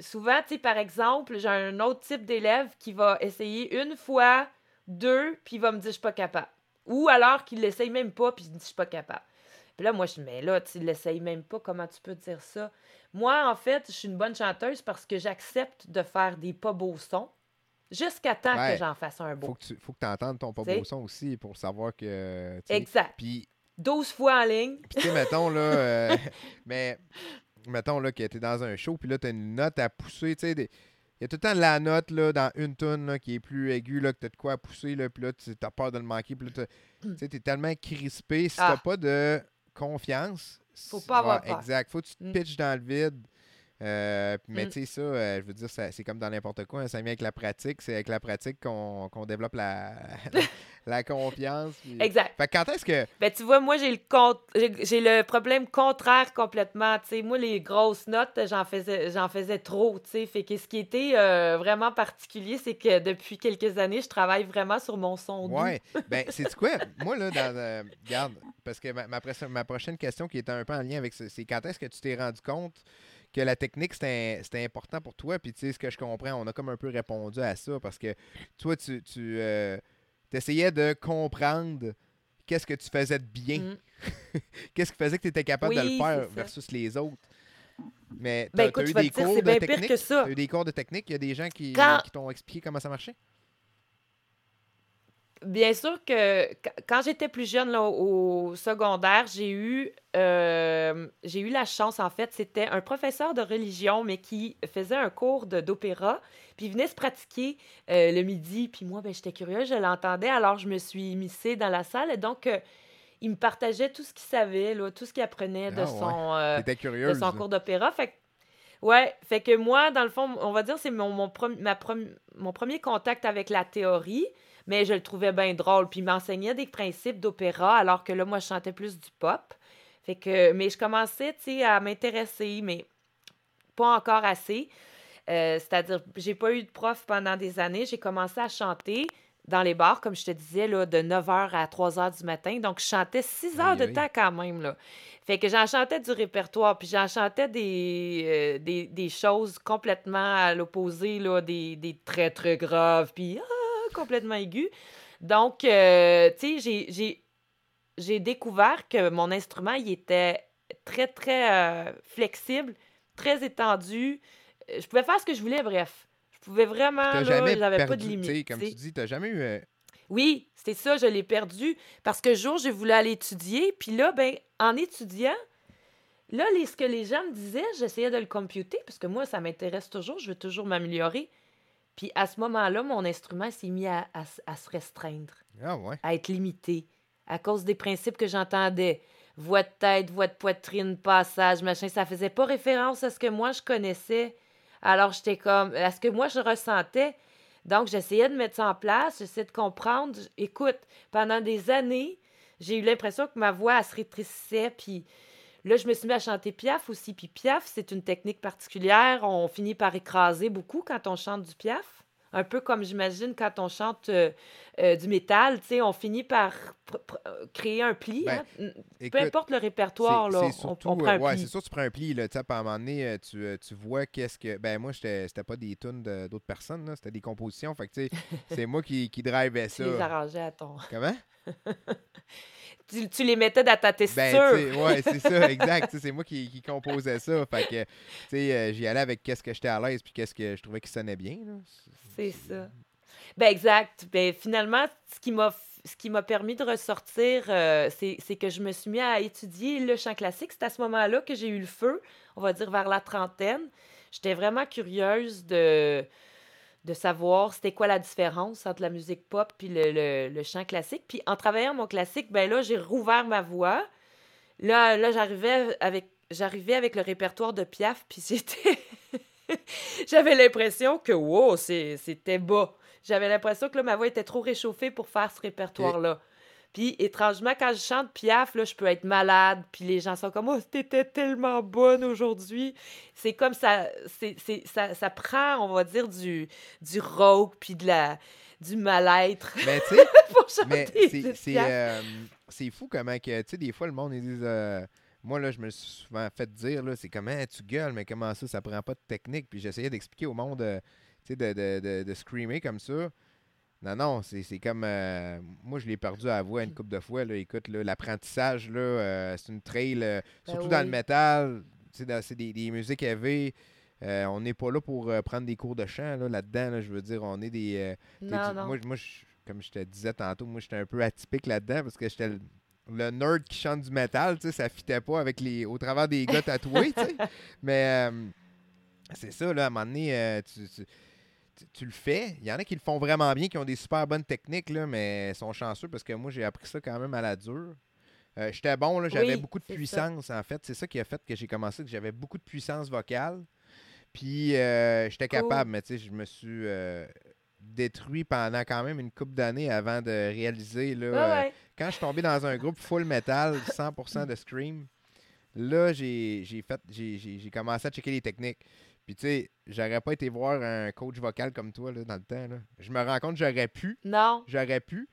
souvent, tu sais, par exemple, j'ai un autre type d'élève qui va essayer une fois, deux, puis il va me dire je suis pas capable. Ou alors qu'il l'essaye même pas, puis il dit je suis pas capable. Puis là, moi, je dis, mais là, tu l'essayes même pas, comment tu peux dire ça? Moi, en fait, je suis une bonne chanteuse parce que j'accepte de faire des pas beaux sons jusqu'à temps Ouais. que j'en fasse un beau. Faut que tu faut que entendes ton pas T'sais. beau son aussi pour savoir que... Exact. Puis, 12 fois en ligne. puis tu sais, mettons, là... euh, mais, mettons, là, que t'es dans un show, puis là, t'as une note à pousser, tu sais... des- Il y a tout le temps la note là, dans une tonne là, qui est plus aiguë, là, que tu as de quoi à pousser, là, puis là, tu as peur de le manquer, puis là, t'as- t'es tellement crispé. Si Ah. t'as pas de confiance, Faut c- pas avoir ouais, peur. Exact. Faut que tu te Mm. pitches dans le vide. Euh, mais Mm. tu sais, ça, euh, je veux dire, ça- c'est comme dans n'importe quoi. hein, ça vient avec la pratique. C'est avec la pratique qu'on qu'on développe la, la, confiance. puis- Exact. Fait que quand est-ce que. Ben, tu vois, moi, j'ai le, con- j'ai le problème contraire complètement. Tu sais, moi, les grosses notes, j'en faisais, j'en faisais trop. tu sais. Fait que ce qui était euh, vraiment particulier, c'est que depuis quelques années, je travaille vraiment sur mon son doux. Ouais. Ben, c'est quoi? Moi, là, dans. regarde, parce que ma, ma prochaine question qui était un peu en lien avec ça, c'est quand est-ce que tu t'es rendu compte que la technique, c'était important pour toi? Puis, tu sais, ce que je comprends, on a comme un peu répondu à ça parce que toi, tu. tu euh, essayais de comprendre qu'est-ce que tu faisais de bien. Mm. Qu'est-ce qui faisait que tu étais capable de le faire versus les autres? Mais Ben, t'as je eu des cours de technique? eu des cours de technique? Il y a des gens qui, Quand- qui t'ont expliqué comment ça marchait? Bien sûr que qu- quand j'étais plus jeune là, au secondaire, j'ai eu, euh, j'ai eu la chance, en fait, c'était un professeur de religion, mais qui faisait un cours d'opéra, puis il venait se pratiquer euh, le midi, puis moi, ben, j'étais curieuse, je l'entendais, alors je me suis immiscée dans la salle, et donc euh, il me partageait tout ce qu'il savait, là, tout ce qu'il apprenait de Ah ouais? son, de son cours d'opéra. Fait que- ouais, fait que moi, dans le fond, on va dire, c'est mon, mon, ma prom- mon premier contact avec la théorie, mais je le trouvais bien drôle. Puis il m'enseignait des principes d'opéra, alors que là, moi, je chantais plus du pop. Fait que, mais je commençais, tu sais, à m'intéresser, mais pas encore assez. Euh, C'est-à-dire, j'ai pas eu de prof pendant des années. J'ai commencé à chanter dans les bars, comme je te disais, là, de 9h à 3h du matin. Donc, je chantais 6 heures de temps quand même, là. Fait que j'en chantais du répertoire, puis j'en chantais des, euh, des, des choses complètement à l'opposé, là, des, des très, très graves, puis ah, complètement aigus. Donc, euh, tu sais, j'ai- découvert que mon instrument, il était très, très euh, flexible, très étendu. Euh, Je pouvais faire ce que je voulais, bref. Je pouvais vraiment, là, j'avais pas de limite. comme tu dis, t'as jamais eu... Oui, c'était ça, je l'ai perdu parce que jour, je voulais aller étudier, puis là, ben, en étudiant, là, les, ce que les gens me disaient, j'essayais de le computer, parce que moi, ça m'intéresse toujours, je veux toujours m'améliorer. Puis à ce moment-là, mon instrument s'est mis à, à s- à se restreindre, Ah ouais. à être limité, à cause des principes que j'entendais. Voix de tête, voix de poitrine, passage, machin. Ça faisait pas référence à ce que moi je connaissais. Alors j'étais comme, à ce que moi je ressentais. Donc j'essayais de mettre ça en place, j'essayais de comprendre. Écoute, pendant des années, j'ai eu l'impression que ma voix elle se rétrécissait. Puis là, je me suis mis à chanter Piaf aussi. Puis Piaf, c'est une technique particulière. On finit par écraser beaucoup quand on chante du Piaf. Un peu comme j'imagine quand on chante euh, euh, du métal, tu sais, on finit par euh, créer un pli. Ben, hein. Peu importe le répertoire, c'est- là, on, surtout, on prend un ouais, c'est sûr que tu prends un pli, là, à un moment donné, tu, tu vois qu'est-ce que... Ben moi, c'était pas des tunes d'autres personnes, c'était des compositions, fait que, tu sais, c'est moi qui, qui drivais Tu les ça. arrangeais à ton... Comment? Tu, tu les mettais dans ta Ben, tu sais, ouais, c'est ça, exact. C'est moi qui, qui composais ça. Fait que, tu sais, euh, j'y allais avec qu'est-ce que j'étais à l'aise puis qu'est-ce que je trouvais qui sonnait bien. C'est ça. Ben exact. Ben finalement, ce qui m'a ce qui m'a permis de ressortir, euh, c'est c'est que je me suis mis à étudier le chant classique. C'est à ce moment-là que j'ai eu le feu, on va dire vers la trentaine. J'étais vraiment curieuse de, de savoir c'était quoi la différence entre la musique pop puis le, chant classique. Puis en travaillant mon classique, ben là, j'ai rouvert ma voix. Là, là j'arrivais avec j'arrivais avec le répertoire de Piaf, puis j'étais j'avais l'impression que wow, c'était bas. J'avais l'impression que là, ma voix était trop réchauffée pour faire ce répertoire-là. Puis étrangement, quand je chante Piaf, là, je peux être malade, puis les gens sont comme Oh, t'étais tellement bonne aujourd'hui. C'est comme ça, c'est, c'est- ça, ça prend, on va dire, du, du rock, puis de la, du mal-être Mais tu sais, pour mais chanter c'est- euh, c'est fou comment que, tu sais, des fois, le monde, ils disent. euh, moi, là, je me suis souvent fait dire, là, c'est comment tu gueules, mais comment ça, ça prend pas de technique. Puis j'essayais d'expliquer au monde, euh, tu sais, de, de, de, de screamer comme ça. Non, non, c'est comme. euh, moi, je l'ai perdu à la voix une couple de fois. Là. Écoute, l'apprentissage, là, euh, c'est une trail, euh, Ben surtout dans le métal. C'est des, des musiques élevées. On n'est pas là pour prendre des cours de chant là, là-dedans. là, je veux dire, on est des. Non, non. Moi, moi comme je te disais tantôt, moi, j'étais un peu atypique là-dedans parce que j'étais le, nerd qui chante du métal, ça fitait pas avec les, au travers des gars tatoués. Mais c'est ça, là, à un moment donné, euh, tu, tu- tu- le fais. Il y en a qui le font vraiment bien, qui ont des super bonnes techniques, là, mais ils sont chanceux parce que moi, j'ai appris ça quand même à la dure. Euh, j'étais bon, j'avais Oui, beaucoup de ça. puissance, en fait. C'est ça qui a fait que j'ai commencé, que j'avais beaucoup de puissance vocale. Puis euh, j'étais Cool. capable, mais tu sais, je me suis euh, détruit pendant quand même une couple d'années avant de réaliser. Là, Ouais, euh, quand je suis tombé dans un groupe full metal, 100% de scream, là, j'ai fait, j'ai commencé à checker les techniques. Puis, tu sais, j'aurais pas été voir un coach vocal comme toi là, dans le temps. Là. Je me rends compte j'aurais pu, Non, j'aurais pu,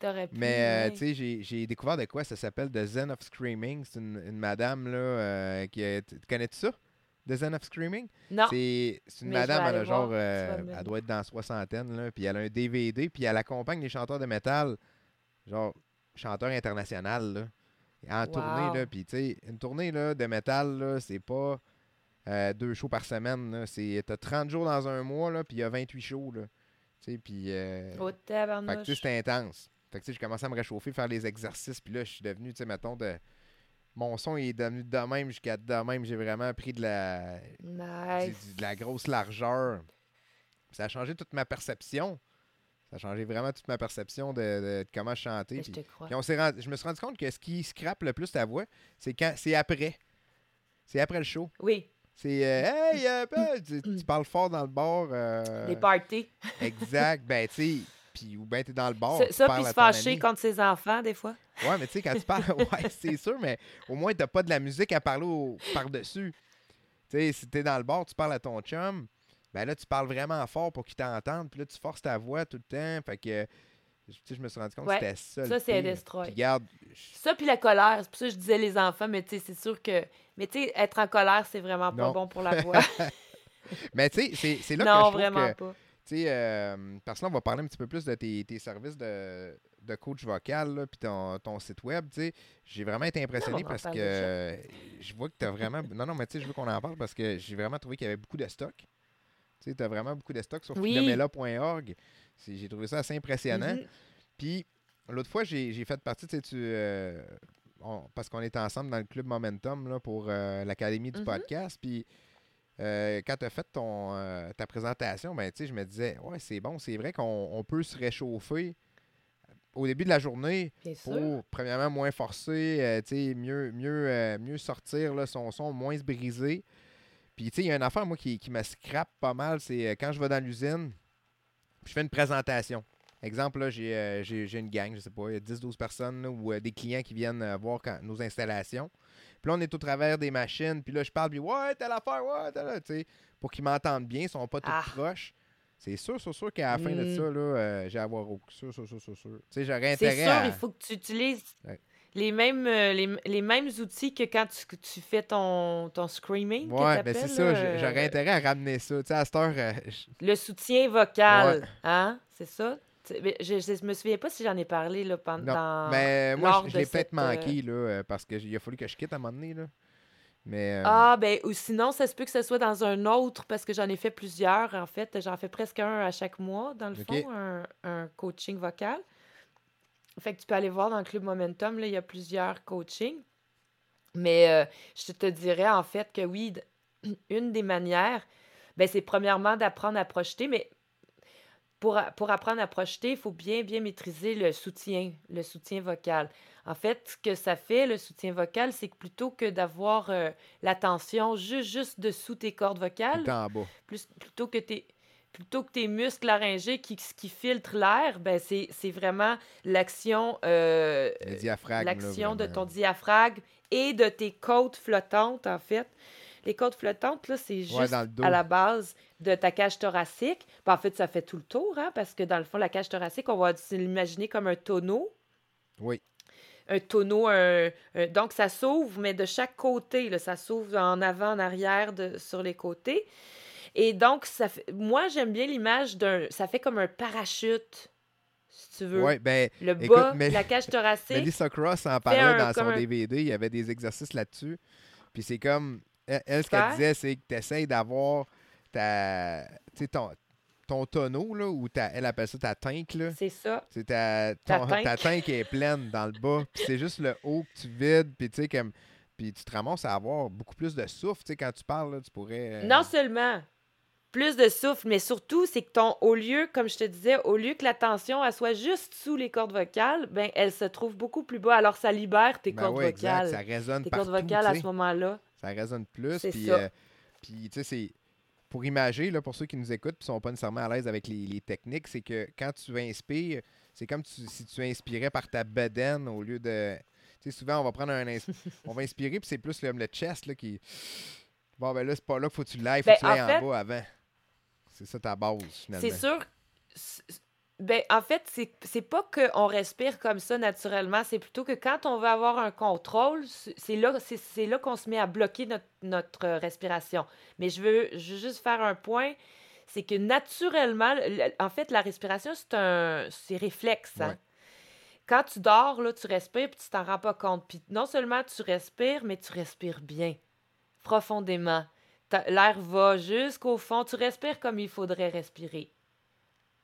t'aurais pu. mais, euh, tu sais, j'ai- découvert de quoi? Ça s'appelle The Zen of Screaming. C'est une, une madame, là, euh, qui connais-tu ça? The Zen of Screaming? non. C'est une Mais madame, elle a genre, euh, elle doit être dans la soixantaine, là, puis elle a un DVD, puis elle accompagne les chanteurs de métal, genre chanteur international, là, en tournée, là, puis tu sais, une tournée là, de métal, là, c'est pas euh, deux shows par semaine, c'est, t'as 30 jours dans un mois, là, puis il y a 28 shows, là, tu sais, puis... euh, tu tabarnouche. c'était intense. Fait que, tu sais, j'ai commencé à me réchauffer, faire les exercices. Puis là, je suis devenu, tu sais, mettons, de... Mon son il est devenu de même jusqu'à de même. J'ai vraiment pris de la... du- Nice. du- de la grosse largeur. Ça a changé toute ma perception. Ça a changé vraiment toute ma perception de, de- de comment chanter. Je Puis, puis on rendu- je me suis rendu compte que ce qui scrape le plus ta voix, c'est quand c'est après. C'est après le show. Oui, C'est euh, Hey, euh, ben, tu, tu parles fort dans le bar. euh, les parties. exact. Ben, tu sais, puis ou ben t'es dans le bar. ça, ça, puis se fâcher ami. contre ses enfants, des fois. Ouais, mais tu sais, quand tu parles, ouais, c'est sûr, mais au moins, t'as pas de la musique à parler au- par-dessus. Tu sais, si t'es dans le bar, tu parles à ton chum, ben là, tu parles vraiment fort pour qu'il t'entende, puis là, tu forces ta voix tout le temps. Fait que, tu sais, je me suis rendu compte Ouais, que c'était ça. ça, c'est destroy. Regarde, je- Ça, puis la colère. C'est pour ça que je disais les enfants, mais tu sais, c'est sûr que. Mais tu sais, être en colère, c'est vraiment pas Non. bon pour la voix. mais tu sais, c'est- là non, que je trouve vraiment que, pas. tu sais, euh, parce que là, on va parler un petit peu plus de tes, tes services de, de coach vocal, puis ton, ton site web, tu sais. J'ai vraiment été impressionné parce que je vois que tu as vraiment... Non, non, mais tu sais, je veux qu'on en parle parce que j'ai vraiment trouvé qu'il y avait beaucoup de stock. Tu sais, tu as vraiment beaucoup de stock sur Oui. J'ai trouvé ça assez impressionnant. Mhm. Puis, l'autre fois, j'ai fait partie, tu sais, tu, euh, on- parce qu'on était ensemble dans le club Momentum là, pour euh, l'Académie du Mhm. podcast. Puis, euh, quand tu as fait ton, euh, ta présentation, ben, je me disais, ouais, c'est bon, c'est vrai qu'on on peut se réchauffer au début de la journée Bien pour, sûr. premièrement, moins forcer, mieux, mieux, mieux sortir là, son son, moins se briser. Puis, tu sais, il y a une affaire, moi, qui, qui me scrape pas mal, c'est quand je vais dans l'usine, puis je fais une présentation. Exemple, là, j'ai euh, j'ai- j'ai une gang, je sais pas, il y a 10-12 personnes là, ou euh, des clients qui viennent euh, voir quand- nos installations. Puis là, on est au travers des machines, puis là, je parle, puis ouais, telle affaire, ouais, telle, affaire, tu sais, pour qu'ils m'entendent bien, ils sont pas tous Ah. proches. C'est sûr, c'est sûr qu'à la fin de Mm. ça, là, euh, j'ai à avoir au. Sûr, sûr, sûr, sûr, sûr. Tu sais, j'aurais C'est intérêt sûr, à. il faut que tu utilises Ouais. Les, mêmes, euh, les, les mêmes outils que quand tu, tu fais ton, ton screaming. Ouais, ben c'est ça, j'ai- j'aurais euh, intérêt à ramener ça. Tu sais, à cette heure, euh, je- Le soutien vocal, Ouais. hein? C'est ça? Je, je, me souviens pas si j'en ai parlé là, pendant. Non, mais moi, lors je, l'ai peut-être cette, euh, manqué, là, euh, parce qu'il a fallu que je quitte à un moment donné, là. Mais. euh, Ah, ben, ou sinon, ça se peut que ce soit dans un autre, parce que j'en ai fait plusieurs, en fait. J'en fais presque un à chaque mois, dans le fond, un, un coaching vocal. Fait que tu peux aller voir dans le Club Momentum, là, il y a plusieurs coachings. Mais euh, je te dirais, en fait, que oui, une des manières, ben, c'est premièrement d'apprendre à projeter, mais pour, apprendre à projeter, il faut bien, bien maîtriser le soutien, le soutien vocal. En fait, ce que ça fait, le soutien vocal, c'est que plutôt que d'avoir euh, l'attention juste, juste dessous tes cordes vocales, plus, plutôt que tes plutôt que tes muscles laryngés qui, qui filtrent l'air, ben c'est c'est vraiment l'action euh, là, l'action de ton diaphragme et de tes côtes flottantes, en fait. Les côtes flottantes, là, c'est juste Ouais, à la base de ta cage thoracique. Ben, en fait, ça fait tout le tour, hein, parce que dans le fond, la cage thoracique, on va l'imaginer comme un tonneau. Oui. Un tonneau, un- un- donc ça s'ouvre, mais de chaque côté. Là, ça s'ouvre en avant, en arrière, de, sur les côtés. Et donc, ça fait, moi, j'aime bien l'image d'un... Ça fait comme un parachute, si tu veux. Ouais, ben, Le écoute, bas, mais- la cage thoracique. Melissa Cross en parlait un- dans son un- DVD. Il y avait des exercices là-dessus. Puis c'est comme. Elle, elle, ce qu'elle disait, c'est que tu essaies d'avoir ta. Tu sais, ton, ton tonneau, là, ou ta, elle appelle ça ta tank, là. C'est ça. C'est ta, Ta ton- tank. ta tank est pleine dans le bas. Puis c'est juste le haut que tu vides. Puis tu sais, comme. Puis tu te ramasses à avoir beaucoup plus de souffle. Tu sais, quand tu parles, là, tu pourrais. euh, Non seulement plus de souffle, mais surtout, c'est que ton, au lieu, comme je te disais, au lieu que la tension elle soit juste sous les cordes vocales, ben elle se trouve beaucoup plus bas. Alors ça libère tes ben cordes ouais, exact, vocales. ça résonne tes partout. cordes vocales à ce moment-là. Ça résonne plus. C'est Puis, ça. euh, puis, tu sais, c'est. Pour imager, là, pour ceux qui nous écoutent et sont pas nécessairement à l'aise avec les, les techniques, c'est que quand tu inspires, c'est comme tu- si tu inspirais par ta bedaine au lieu de. Tu sais, souvent, on va prendre un. ins- on va inspirer, puis c'est plus le, le chest là, qui. Bon, ben là, c'est pas là qu'il faut que tu l'ailles, faut Ben, que tu l'ailles en en, fait- bas avant. C'est ça ta base, finalement. C'est sûr. Ben, en fait, c'est pas qu'on respire comme ça naturellement, c'est plutôt que quand on veut avoir un contrôle, c'est là, là qu'on se met à bloquer notre, notre respiration. Mais je veux, je veux juste faire un point, c'est que naturellement, le- le- en fait, la respiration, c'est un c'est réflexe. hein. Ouais. Quand tu dors, là, tu respires puis tu t'en rends pas compte. Puis non seulement tu respires, mais tu respires bien, profondément. L'air va jusqu'au fond. Tu respires comme il faudrait respirer.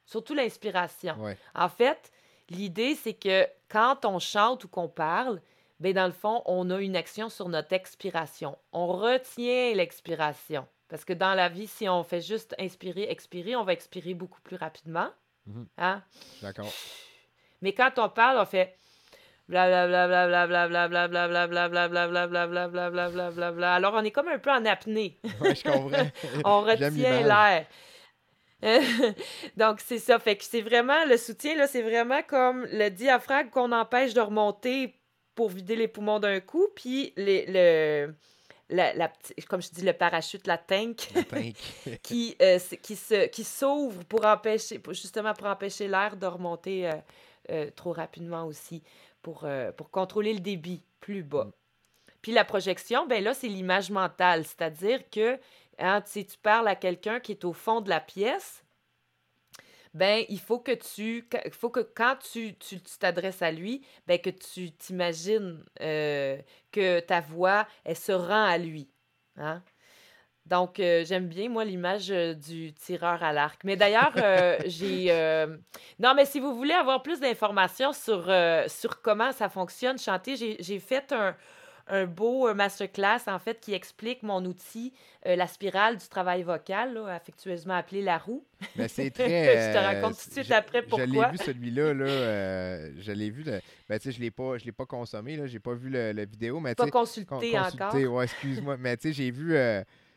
Surtout l'inspiration. Ouais. En fait, l'idée, c'est que quand on chante ou qu'on parle, ben dans le fond, on a une action sur notre expiration. On retient l'expiration. Parce que dans la vie, si on fait juste inspirer, expirer, on va expirer beaucoup plus rapidement. Mhm. Hein? D'accord. Mais quand on parle, on fait blablabla. Alors, on est comme un peu en apnée. Ouais, je comprends. On retient l'air. Donc, c'est ça. Fait que c'est vraiment, le soutien, là, c'est vraiment comme le diaphragme qu'on empêche de remonter pour vider les poumons d'un coup, puis les, le, la, la p'ti- comme je dis, le parachute, la tank, La tank. qui, euh, s- qui, se, qui s'ouvre pour empêcher, pour- justement pour empêcher l'air de remonter euh, euh, trop rapidement aussi, pour, euh, pour contrôler le débit plus bas. Mm. Puis la projection, ben là, c'est l'image mentale, c'est-à-dire que hein, si tu parles à quelqu'un qui est au fond de la pièce, ben il faut que tu, faut que quand tu tu tu t'adresses à lui, ben que tu t'imagines euh, que ta voix, elle se rend à lui. Hein? Donc, euh, j'aime bien, moi, l'image euh, du tireur à l'arc. Mais d'ailleurs, euh, j'ai... Non, mais si vous voulez avoir plus d'informations sur, sur comment ça fonctionne, chanter, j'ai fait un, un beau masterclass, en fait, qui explique mon outil, la spirale du travail vocal, affectueusement appelé la roue. Mais c'est très. je te raconte tout de suite après pourquoi. Je l'ai vu celui-là, là, je l'ai vu. Ben, tu sais, je l'ai pas, pas consommé, là, j'ai pas vu le, vidéo, mais Pas consulté, encore. Ouais, excuse-moi, mais tu sais, j'ai vu.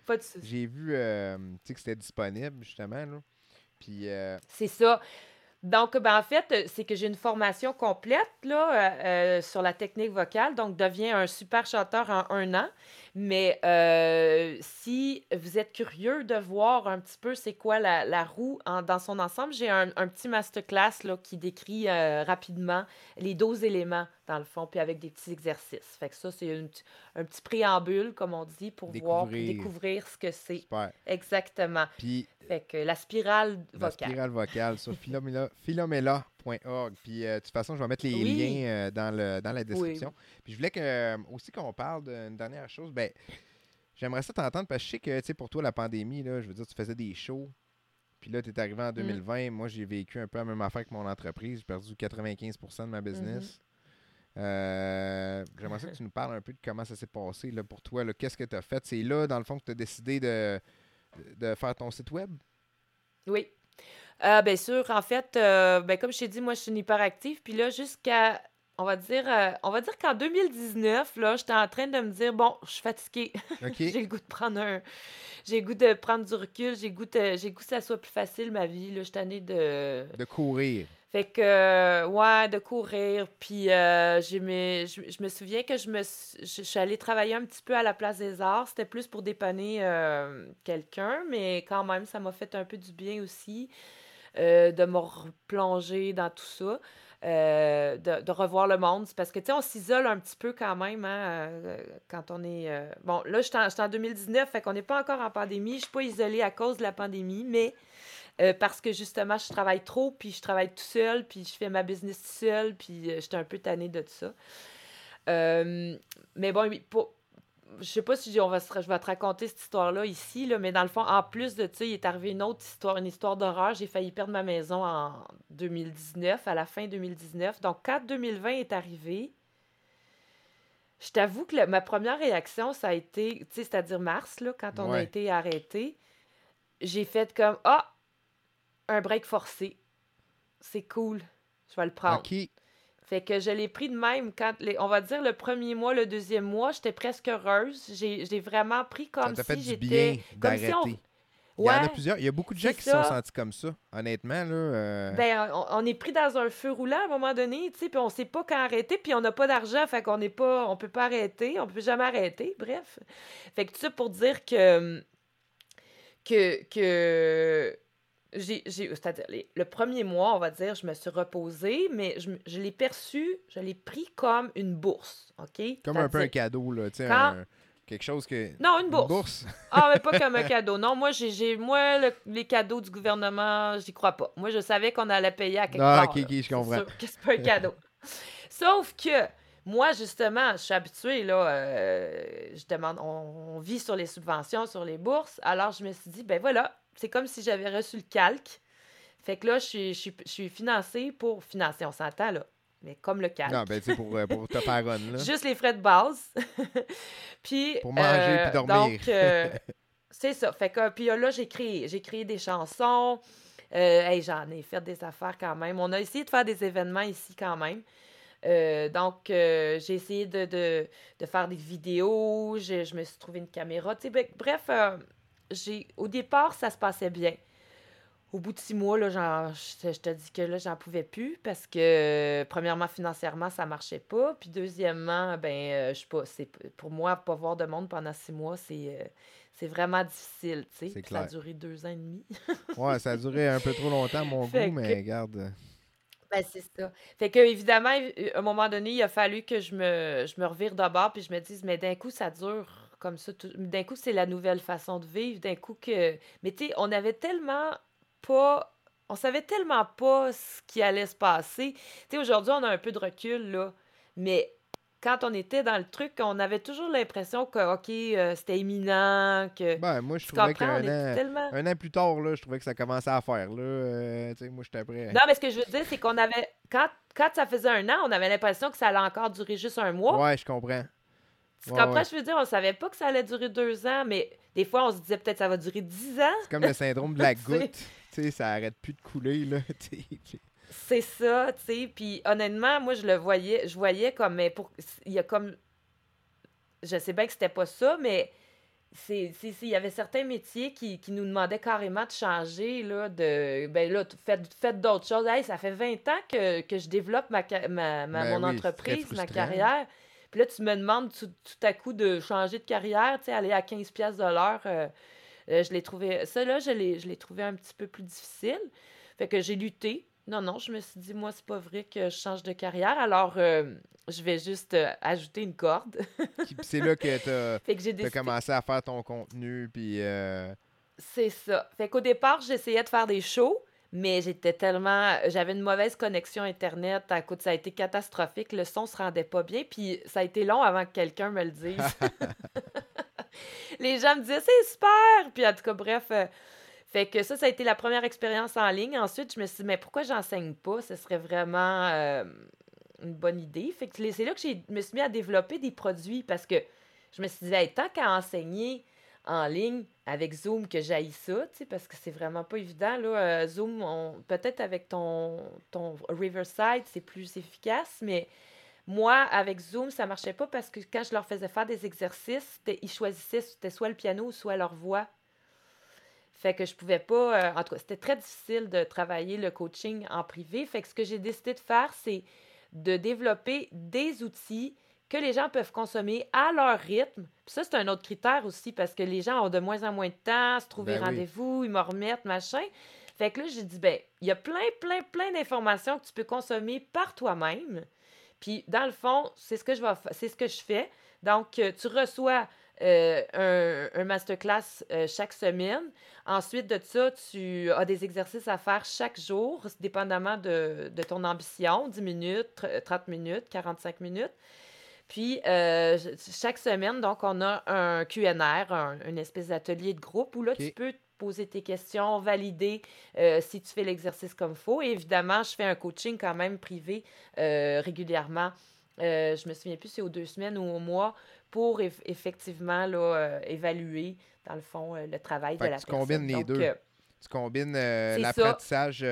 Pas de J'ai vu, sais, que c'était disponible justement, là. Puis. C'est ça. Donc, ben, en fait, euh, c'est que j'ai une formation complète là, euh, euh, sur la technique vocale. Donc, deviens un super chanteur en un an. Mais si vous êtes curieux de voir un petit peu c'est quoi la, roue dans son ensemble, j'ai un, petit masterclass là, qui décrit rapidement les 12 éléments, dans le fond, puis avec des petits exercices. Fait que ça, c'est un petit préambule, comme on dit, pour voir, découvrir ce que c'est. Exactement. Puis fait que la spirale vocale. La spirale vocale sur philomela.org. Puis euh, de toute façon, je vais mettre les liens euh, dans, le, dans la description. Puis je voulais que, euh, aussi qu'on parle d'une dernière chose. Ben, j'aimerais ça t'entendre parce que je sais que, tu sais, pour toi, la pandémie, là, je veux dire, tu faisais des shows. Puis là, tu es arrivé en 2020. Mm. Moi, j'ai vécu un peu la même affaire que mon entreprise. J'ai perdu 95 de ma business. Mm-hmm. J'aimerais ça que tu nous parles un peu de comment ça s'est passé là, pour toi. Qu'est-ce que tu as fait? C'est là, dans le fond, que tu as décidé de, de faire ton site web? Oui. Euh, bien sûr, en fait, euh, ben, comme je t'ai dit, moi, je suis une hyperactive. Puis là, jusqu'à, on va dire, euh, on va dire qu'en 2019, là, j'étais en train de me dire, bon, je suis fatiguée. j'ai le goût de prendre un... J'ai le goût de prendre du recul. J'ai le goût, j'ai goût que ça soit plus facile, ma vie. Là, je suis année de... De courir. Fait que, euh, ouais, de courir. Puis, euh, je, me souviens que je me je, suis allée travailler un petit peu à la Place des Arts. C'était plus pour dépanner quelqu'un, mais quand même, ça m'a fait un peu du bien aussi de me replonger dans tout ça. de, revoir le monde. Parce que, tu sais, on s'isole un petit peu quand même hein, quand on est... Bon, là, je suis en, en, 2019, fait qu'on n'est pas encore en pandémie. Je suis pas isolée à cause de la pandémie, mais euh, parce que justement, je travaille trop, puis je travaille tout seul, puis je fais ma business tout seul, puis euh, j'étais un peu tannée de tout ça. Euh, mais bon, pour, je sais pas si on va, je vais te raconter cette histoire-là ici, là, mais dans le fond, en plus de ça, il est arrivé une autre histoire, une histoire d'horreur. J'ai failli perdre ma maison en 2019, à la fin 2019. Donc, quand 2020 est arrivé, je t'avoue que ma première réaction, ça a été, tu sais, c'est-à-dire mars, là, quand on a été arrêté, j'ai fait comme Ah, un break forcé. C'est cool. Je vais le prendre. Fait que je l'ai pris de même quand, les, on va dire, le premier mois, le deuxième mois, j'étais presque heureuse. J'ai vraiment pris comme si j'étais... Comme si on... Il y en a plusieurs. Il y a beaucoup de gens qui se sont sentis comme ça, honnêtement. Là, euh. Ben, on, est pris dans un feu roulant à un moment donné, tu sais, puis on sait pas quand arrêter, puis on n'a pas d'argent, fait qu'on n'est pas, on peut pas arrêter, on peut jamais arrêter, bref. Fait que tout ça pour dire que, que, que j'ai, c'est-à-dire, le premier mois, on va dire, je me suis reposée, mais je, je l'ai perçu, je l'ai pris comme une bourse, OK? Comme un peu un cadeau, là, tu sais, quelque chose que... Non, une bourse. ah, mais pas comme un cadeau. Non, moi, j'ai, moi les cadeaux du gouvernement, j'y crois pas. Moi, je savais qu'on allait payer à quelque ah, part. Ah, OK, OK, je comprends. que c'est pas un cadeau. Sauf que moi, justement, je suis habituée, là, euh, je demande, on, vit sur les subventions, sur les bourses. Alors, je me suis dit, ben voilà, c'est comme si j'avais reçu le calque. Fait que là, je suis, je suis, financée pour financer, on s'entend, là. Mais comme le calque. Non, ben, tu pour, euh, pour te faire là. Juste les frais de base. puis. Pour manger puis euh, dormir. Donc, euh, c'est ça. Fait que, puis là, j'ai créé, j'ai créé des chansons. hey, j'en ai fait des affaires quand même. On a essayé de faire des événements ici quand même. donc, j'ai essayé de, de, de, faire des vidéos. Je, je me suis trouvé une caméra. Ben, bref, j'ai au départ, ça se passait bien. Au bout de six mois, là, je, te dis que là, j'en pouvais plus parce que, premièrement, financièrement, ça marchait pas. Puis, deuxièmement, ben, euh, je sais pas, c'est, pour moi, pas voir de monde pendant six mois, c'est, euh, c'est vraiment difficile, tu sais. Ça a duré deux ans et demi. ouais, ça a duré un peu trop longtemps, mon goût, mais regarde. Ben, c'est ça. Fait que, évidemment, à un moment donné, il a fallu que je me, je me revire d'abord puis je me dise, mais d'un coup, ça dure comme ça. D'un coup, c'est la nouvelle façon de vivre. D'un coup que. Mais tu sais, on avait tellement pas. On savait tellement pas ce qui allait se passer. Tu sais, aujourd'hui, on a un peu de recul, là. Mais quand on était dans le truc, on avait toujours l'impression que, OK, euh, c'était imminent, que... Ben, moi, je trouvais qu'un an, un an plus tard, là, je trouvais que ça commençait à faire, là. Euh, tu sais, moi, j'étais prêt. Non, mais ce que je veux dire, c'est qu'on avait... Quand, quand ça faisait un an, on avait l'impression que ça allait encore durer juste un mois. Ouais, je comprends. Tu Ouais, comprends, ouais. je veux dire, on savait pas que ça allait durer deux ans, mais des fois, on se disait peut-être que ça va durer dix ans. C'est comme le syndrome de la goutte. Tu sais, ça arrête plus de couler, là. C'est ça, tu sais. Puis honnêtement, moi, je le voyais, je voyais comme, mais pour, il y a comme, je sais bien que c'était pas ça, mais c'est, il y avait certains métiers qui, qui nous demandaient carrément de changer, là, de, ben là, faites, faites d'autres choses. Hey, ça fait 20 ans que, que je développe ma, ma, ma- Ben mon oui, entreprise, ma carrière. Puis là, tu me demandes tout, tout à coup de changer de carrière, tu sais, aller à 15 pièces de l'heure. euh, euh, je l'ai trouvé, ça là, je l'ai, je l'ai trouvé un petit peu plus difficile. Fait que j'ai lutté. Non, non, je me suis dit, moi, c'est pas vrai que je change de carrière. Alors, euh, je vais juste ajouter une corde. C'est là que t'as fait que j'ai as commencé à faire ton contenu, puis... C'est ça. Fait qu'au départ, j'essayais de faire des shows, mais j'étais tellement. J'avais une mauvaise connexion Internet. À cause, ça a été catastrophique. Le son se rendait pas bien. Puis ça a été long avant que quelqu'un me le dise. Les gens me disaient, c'est super! Puis en tout cas, bref. euh, fait que ça, ça a été la première expérience en ligne. Ensuite, je me suis dit, mais pourquoi j'enseigne pas? Ce serait vraiment euh, une bonne idée. Fait que c'est là que je me suis mis à développer des produits parce que je me suis dit, Hey, tant qu'à enseigner en ligne avec Zoom, que j'aille ça, parce que c'est vraiment pas évident. Là, Euh, Zoom, peut-être avec ton, Riverside, c'est plus efficace, mais moi, avec Zoom, ça marchait pas parce que quand je leur faisais faire des exercices, ils choisissaient c'était soit le piano soit leur voix. Fait que je pouvais pas. euh, en tout cas, c'était très difficile de travailler le coaching en privé. Fait que ce que j'ai décidé de faire, c'est de développer des outils que les gens peuvent consommer à leur rythme. Puis ça, c'est un autre critère aussi parce que les gens ont de moins en moins de temps, se trouver Ben oui. rendez-vous, ils me remettent, machin. Fait que là, j'ai dit, ben, il y a plein, plein, plein d'informations que tu peux consommer par toi-même. Puis, dans le fond, c'est ce que je vais c'est ce que je fais. Donc, euh, tu reçois euh, un, un masterclass euh, chaque semaine. Ensuite de ça, tu as des exercices à faire chaque jour, dépendamment de, de ton ambition, 10 minutes, tr- 30 minutes, 45 minutes. Puis, euh, chaque semaine, donc, on a un QNR, un, une espèce d'atelier de groupe où là, tu peux poser tes questions, valider euh, si tu fais l'exercice comme il faut. Et évidemment, je fais un coaching quand même privé euh, régulièrement. Euh, je me souviens plus si c'est aux deux semaines ou au mois pour eff- effectivement là, évaluer, dans le fond, le travail Fait de la tu personne. combines les Donc, deux. Tu combines l'apprentissage,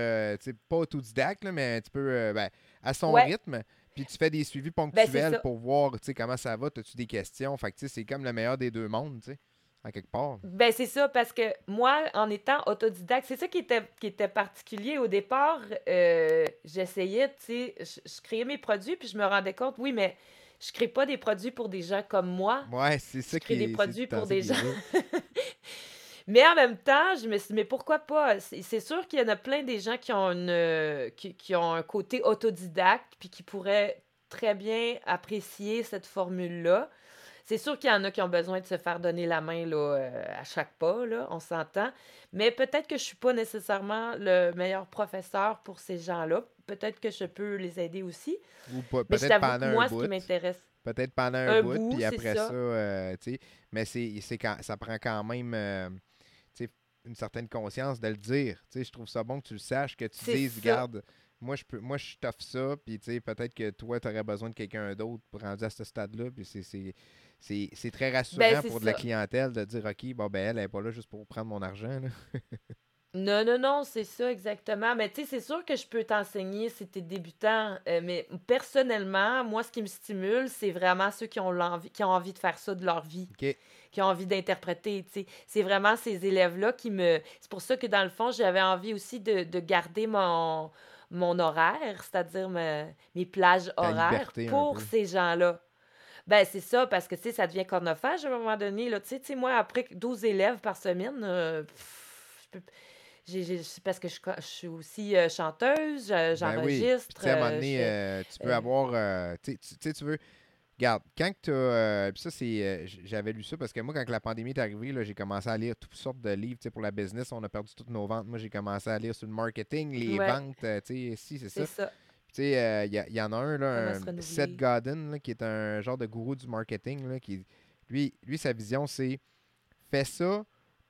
pas autodidacte, là, mais un petit peu ben, à son Ouais. rythme. Puis tu fais des suivis Ben, ponctuels pour voir comment ça va. As-tu des questions? Fait que c'est comme le meilleur des deux mondes, tu sais, en quelque part. Ben, c'est ça, parce que moi, en étant autodidacte, c'est ça qui était, qui était particulier. Au départ, euh, j'essayais, tu sais, je, je créais mes produits, puis je me rendais compte, oui, mais je crée pas des produits pour des gens comme moi. Ouais, c'est ça crée qui des est- produits pour des gens. Mais en même temps, je me suis dit, mais pourquoi pas? C'est sûr qu'il y en a plein des gens qui ont, une, euh, qui, qui ont un côté autodidacte, puis qui pourraient très bien apprécier cette formule-là. C'est sûr qu'il y en a qui ont besoin de se faire donner la main là, euh, à chaque pas, là, on s'entend. Mais peut-être que je suis pas nécessairement le meilleur professeur pour ces gens-là. Peut-être que je peux les aider aussi. Ou peut-être pendant moi, un ce qui bout. m'intéresse, Peut-être pendant un, Un bout, bout, puis après ça, ça. euh, tu sais. Mais c'est, c'est quand, ça prend quand même euh, une certaine conscience de le dire. Tu sais, je trouve ça bon que tu le saches, que tu dises, ça. regarde, moi je peux moi je t'offre ça, puis tu sais, peut-être que toi, tu aurais besoin de quelqu'un d'autre pour rendu à ce stade-là. Puis c'est, très rassurant Ben, c'est pour de la clientèle de dire OK, bon ben elle, elle n'est pas là juste pour prendre mon argent. là. Non, non, non, c'est ça exactement. Mais tu sais, c'est sûr que je peux t'enseigner si tu es débutant. euh, mais personnellement, moi, ce qui me stimule, c'est vraiment ceux qui ont, l'envie, qui ont envie de faire ça de leur vie, OK. qui ont envie d'interpréter. tu sais. C'est vraiment ces élèves-là qui me. C'est pour ça que dans le fond, j'avais envie aussi de, de garder mon, mon horaire, c'est-à-dire me- mes plages Ta horaires liberté un pour peu. ces gens-là. Ben, c'est ça, parce que, tu sais, ça devient chronophage à un moment donné. Là. Tu sais, tu sais, moi, après 12 élèves par semaine, euh, pff, je peux- c'est parce que je, je suis aussi euh, chanteuse, je- Ben oui. J'enregistre. à un moment euh, donné, je fais- euh, tu peux euh, avoir. euh, tu sais, tu- veux. Regarde, quand tu as. puis ça, c'est. euh, J'avais lu ça parce que moi, quand la pandémie est arrivée, là, j'ai commencé à lire toutes sortes de livres tu sais, pour la business. On a perdu toutes nos ventes. Moi, j'ai commencé à lire sur le marketing, les Ouais. ventes. euh, tu sais, si, c'est ça. c'est ça. Tu sais, euh, il y, en a un, là, un. Seth Godin, là, qui est un genre de gourou du marketing. Là, qui, lui, lui, sa vision, c'est fais ça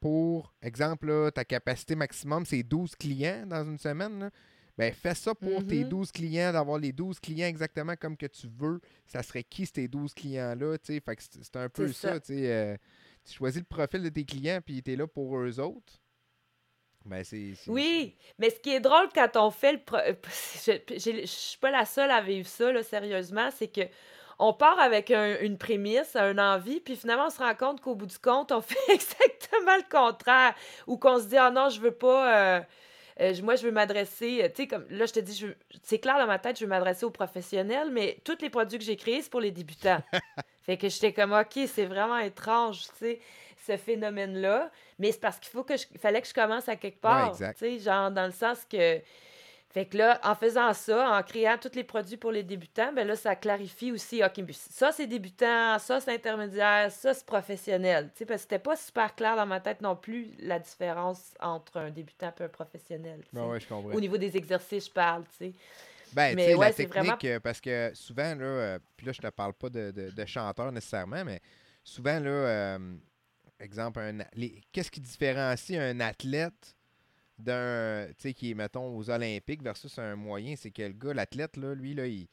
pour, exemple, là, ta capacité maximum, c'est 12 clients dans une semaine. là, ben fais ça pour tes Mhm. 12 clients, d'avoir les 12 clients exactement comme que tu veux. Ça serait qui ces 12 clients-là, c'est un peu ça, euh, tu choisis le profil de tes clients, puis tu es là pour eux autres. Ben, Oui, mais ce qui est drôle quand on fait le... pro- euh, Je j'ai- je suis pas la seule à vivre ça, là, sérieusement, c'est que on part avec un- une prémisse, une envie, puis finalement, on se rend compte qu'au bout du compte, on fait exactement le contraire. Ou qu'on se dit, ah non, je veux pas... euh, euh, moi, je veux m'adresser... euh, Tu sais, comme là, je te dis, c'est clair dans ma tête, je veux m'adresser aux professionnels, mais tous les produits que j'ai créés, c'est pour les débutants. fait que j'étais comme, OK, c'est vraiment étrange, tu sais, ce phénomène-là. Mais c'est parce qu'il faut que je... fallait que je commence à quelque part. Tu sais, genre dans le sens que. Fait que là, en faisant ça, en créant tous les produits pour les débutants, ben là, ça clarifie aussi, OK, ça, c'est débutant, ça, c'est intermédiaire, ça, c'est professionnel. Tu sais, parce que c'était pas super clair dans ma tête non plus, la différence entre un débutant et un professionnel. Ben ouais, je comprends. Au niveau des exercices, je parle, tu sais. Ben, tu Mais sais, ouais, la c'est technique, vraiment- euh, parce que souvent, là, euh, puis là, je te parle pas de, de, de chanteur nécessairement, mais souvent, là, euh, exemple, un, a- les- qu'est-ce qui différencie un athlète d'un, tu sais, qui est, mettons, aux Olympiques versus un moyen, c'est que le gars, l'athlète, là, lui, là, il,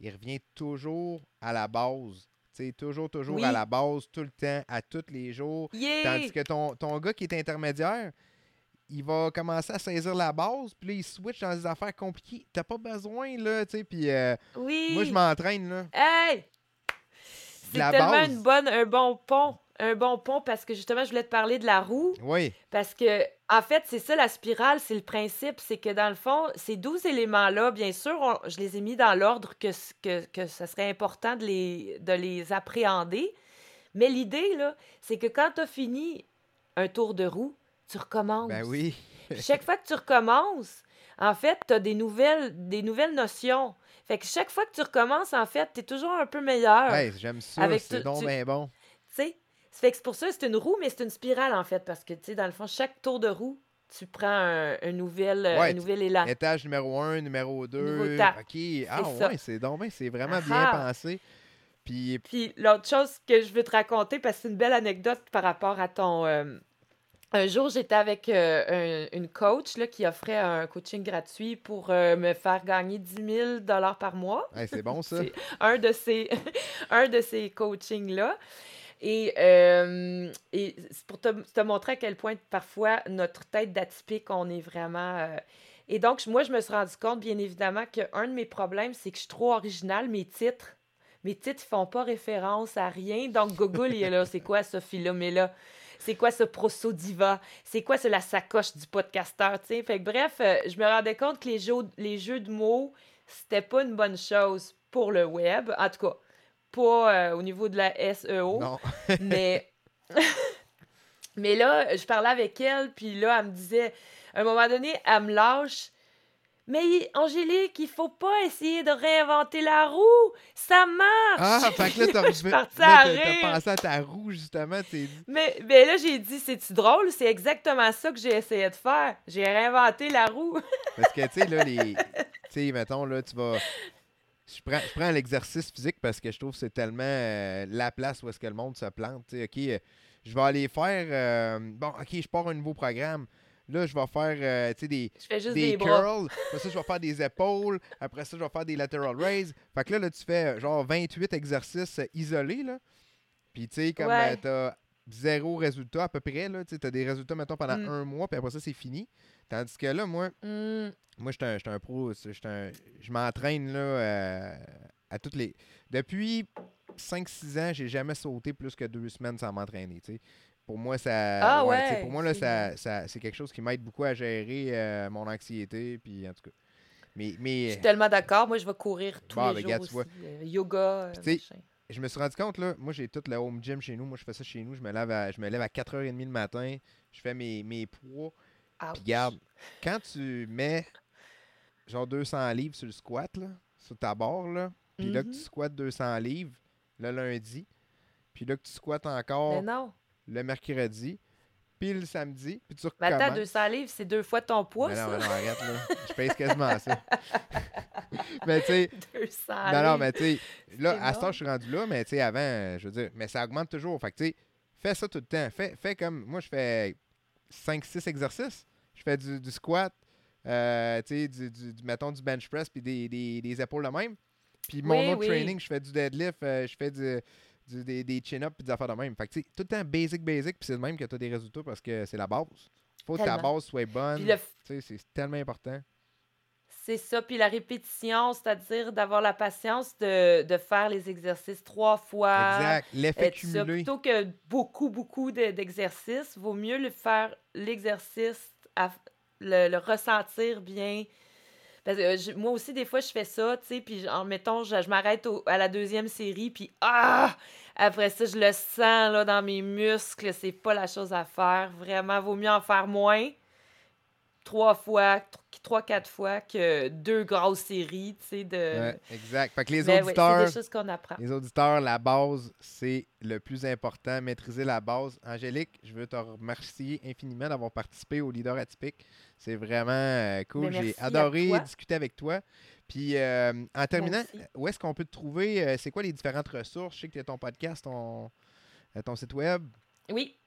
il revient toujours à la base. Tu sais, toujours, toujours Oui. à la base, tout le temps, à tous les jours. Yeah! Tandis que ton, ton gars qui est intermédiaire, il va commencer à saisir la base, puis là, il switch dans des affaires compliquées. T'as pas besoin, là, tu sais, puis euh, Oui! moi, je m'entraîne, là. Hey! C'est la tellement base. une bonne, un bon pont. Un bon pont parce que justement, je voulais te parler de la roue. Oui, Parce que, en fait, c'est ça la spirale, c'est le principe. C'est que dans le fond, ces 12 éléments-là, bien sûr, on- je les ai mis dans l'ordre que, que, que ça serait important de les, de les appréhender. Mais l'idée, là, c'est que quand tu as fini un tour de roue, tu recommences. ben oui. Chaque fois que tu recommences, en fait, tu as des nouvelles, des nouvelles notions. Fait que chaque fois que tu recommences, en fait, tu es toujours un peu meilleur. Hey, j'aime ça, Avec c'est donc tu- bon. Tu sais? Fait que c'est pour ça c'est une roue, mais c'est une spirale, en fait, parce que, tu sais, dans le fond, chaque tour de roue, tu prends un, un nouvel, euh, Ouais, un nouvel élan. Étage numéro 1, numéro 2. Nouveau tape. OK. Ah ouais, c'est donc c'est vraiment bien pensé. Puis, Puis l'autre chose que je veux te raconter, parce que c'est une belle anecdote par rapport à ton... euh, Un jour, j'étais avec euh, un- une coach là, qui offrait un coaching gratuit pour euh, me faire gagner 10 000 par mois. hey, c'est bon, ça. Un de ces, un de ces coachings-là. Et, euh, et c'est pour te, montrer à quel point parfois notre tête d'atypique, on est vraiment. euh, Et donc, moi, je me suis rendu compte, bien évidemment, qu'un de mes problèmes, c'est que je suis trop originale. Mes titres, mes titres, font pas référence à rien. Donc, Google, il est là. C'est quoi ça, Philomela? C'est quoi ce prosodiva? C'est quoi c'est la sacoche du podcasteur? tu sais? Fait que bref, euh, je me rendais compte que les jeux, les jeux de mots, c'était pas une bonne chose pour le web. En tout cas, pas euh, au niveau de la SEO. Non. Mais, mais là, je parlais avec elle, puis là, elle me disait, à un moment donné, elle me lâche. Mais Angélique, il faut pas essayer de réinventer la roue. Ça marche. Ah, fait que là, t'as pensé à ta roue, justement. Dit, Mais, mais là, j'ai dit, c'est-tu drôle? C'est exactement ça que j'ai essayé de faire. J'ai réinventé la roue. Parce que, tu sais, là, les. Tu sais, mettons, là, tu vas. Je prends, je prends l'exercice physique parce que je trouve que c'est tellement euh, la place où est-ce que le monde se plante. OK, euh, je vais aller faire. euh, bon, OK, je pars un nouveau programme. Là, je vais faire, des, Je fais juste des, des, curls. Après ça, je vais faire des épaules. Après ça, je vais faire des lateral raises. Fait que là, là tu fais genre 28 exercices isolés, là. Puis, tu sais, comme Ouais. t'as zéro résultat à peu près. Tu t'as des résultats, mettons, pendant Mm. un mois, puis après ça, c'est fini. Tandis que là, moi, Hmm. moi, je un, un pro. je m'entraîne là euh, à toutes les. Depuis 5-6 ans, j'ai jamais sauté plus que deux semaines sans m'entraîner. Pour moi, ça. Ah ouais, pour moi, là, c'est ça, ça- c'est quelque chose qui m'aide beaucoup à gérer euh, mon anxiété. Puis en tout cas. Mais, Je mais suis tellement d'accord. Moi, je vais courir tous Bon, les ben, jours gars, aussi. Euh, yoga, euh, je me suis rendu compte, là, moi, j'ai tout le home gym chez nous. Moi, je fais ça chez nous. Je me lève à, je me lève à 4h30 le matin. Je fais mes, mes poids. Puis garde, quand tu mets genre 200 livres sur le squat, là, sur ta barre, là, puis là que tu squattes 200 livres le lundi, puis là que tu squattes encore non. le mercredi, puis le samedi, puis tu Mais attends, recommences. 200 livres, c'est deux fois ton poids, Mais non, ça? mais non, arrête, là. Je pèse quasiment ça. mais tu sais, 200 non, non, livres. mais tu sais, là, à ce temps, je suis rendu là, mais tu sais, avant, je veux dire, mais ça augmente toujours. Fait que tu sais, fais ça tout le temps. Fais, fais comme, moi, je fais 5-6 exercices. Je fais du, du squat, euh, tu sais, du, du, mettons du bench press puis des, des, des épaules de même. Puis mon autre training, je fais du deadlift, euh, je fais du, des, des chin-ups puis des affaires de même. Fait que, tu sais, tout le temps basic, basic, puis c'est le même que tu as des résultats parce que c'est la base. Faut que ta base soit bonne. Tu sais, c'est tellement important. C'est ça. Puis la répétition, c'est-à-dire d'avoir la patience de, de, faire les exercices trois fois. Exact. L'effet cumulé. Plutôt que beaucoup, beaucoup d'exercices, vaut mieux le faire l'exercice, le, le, ressentir bien. Parce que moi aussi, des fois, je fais ça, tu sais, puis en mettons, je, je m'arrête à la deuxième série, puis ah! Après ça, je le sens là, dans mes muscles, c'est pas la chose à faire. Vraiment, vaut mieux en faire moins trois fois, trois, quatre fois que deux grosses séries, tu sais, de... exact. Fait que les auditeurs... des choses qu'on apprend. Les auditeurs, la base, c'est le plus important, maîtriser la base. Angélique, je veux te remercier infiniment d'avoir participé au Leader Atypique. C'est vraiment euh, cool. Ben, J'ai adoré discuter avec toi. Puis, euh, en terminant, où est-ce qu'on peut te trouver? Euh, c'est quoi les différentes ressources? Je sais que tu as ton podcast, ton, ton site web. Oui,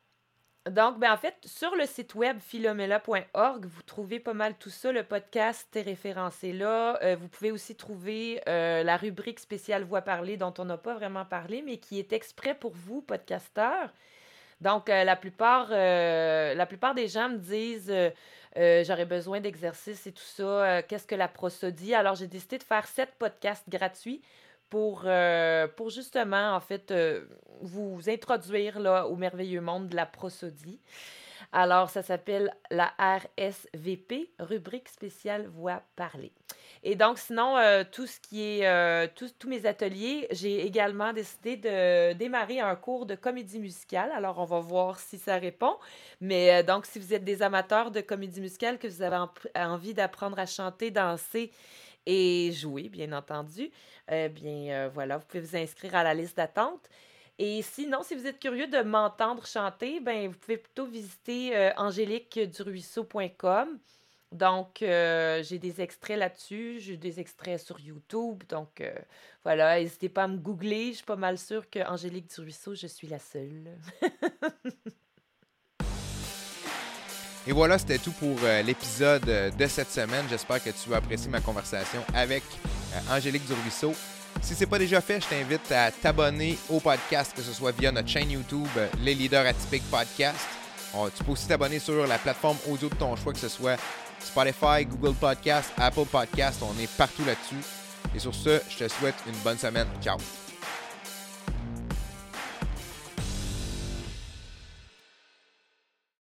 donc, ben, en fait, sur le site web philomela.org, vous trouvez pas mal tout ça. Le podcast est référencé là. Euh, vous pouvez aussi trouver euh, la rubrique spéciale Voix parlée dont on n'a pas vraiment parlé, mais qui est exprès pour vous, podcasteurs. Donc, euh, la, plupart, la plupart des gens me disent j'aurais besoin d'exercices et tout ça. Qu'est-ce que la prosodie? Alors, j'ai décidé de faire sept podcasts gratuits pour, euh, pour justement, en fait, euh, vous introduire là, au merveilleux monde de la prosodie. Alors, ça s'appelle la RSVP, rubrique spéciale voix parlée. Et donc, sinon, euh, tout ce qui est, tous mes ateliers, j'ai également décidé de démarrer un cours de comédie musicale. Alors, on va voir si ça répond. Mais donc, si vous êtes des amateurs de comédie musicale, que vous avez envie d'apprendre à chanter, danser et jouer, bien entendu, eh bien, euh, voilà, vous pouvez vous inscrire à la liste d'attente. Et sinon, si vous êtes curieux de m'entendre chanter, ben, vous pouvez plutôt visiter euh, angéliqueduruisseau.com. Donc, euh, j'ai des extraits là-dessus, j'ai des extraits sur YouTube. Donc, voilà, n'hésitez pas à me googler. Je suis pas mal sûre que Angélique Duruisseau, je suis la seule. Et voilà, c'était tout pour l'épisode de cette semaine. J'espère que tu as apprécié ma conversation avec euh, Angélique Durvisseau. Si ce n'est pas déjà fait, je t'invite à t'abonner au podcast, que ce soit via notre chaîne YouTube, euh, Les Leaders Atypiques Podcast. tu peux aussi t'abonner sur la plateforme audio de ton choix, que ce soit Spotify, Google Podcast, Apple Podcast. On est partout là-dessus. Et sur ce, je te souhaite une bonne semaine. Ciao!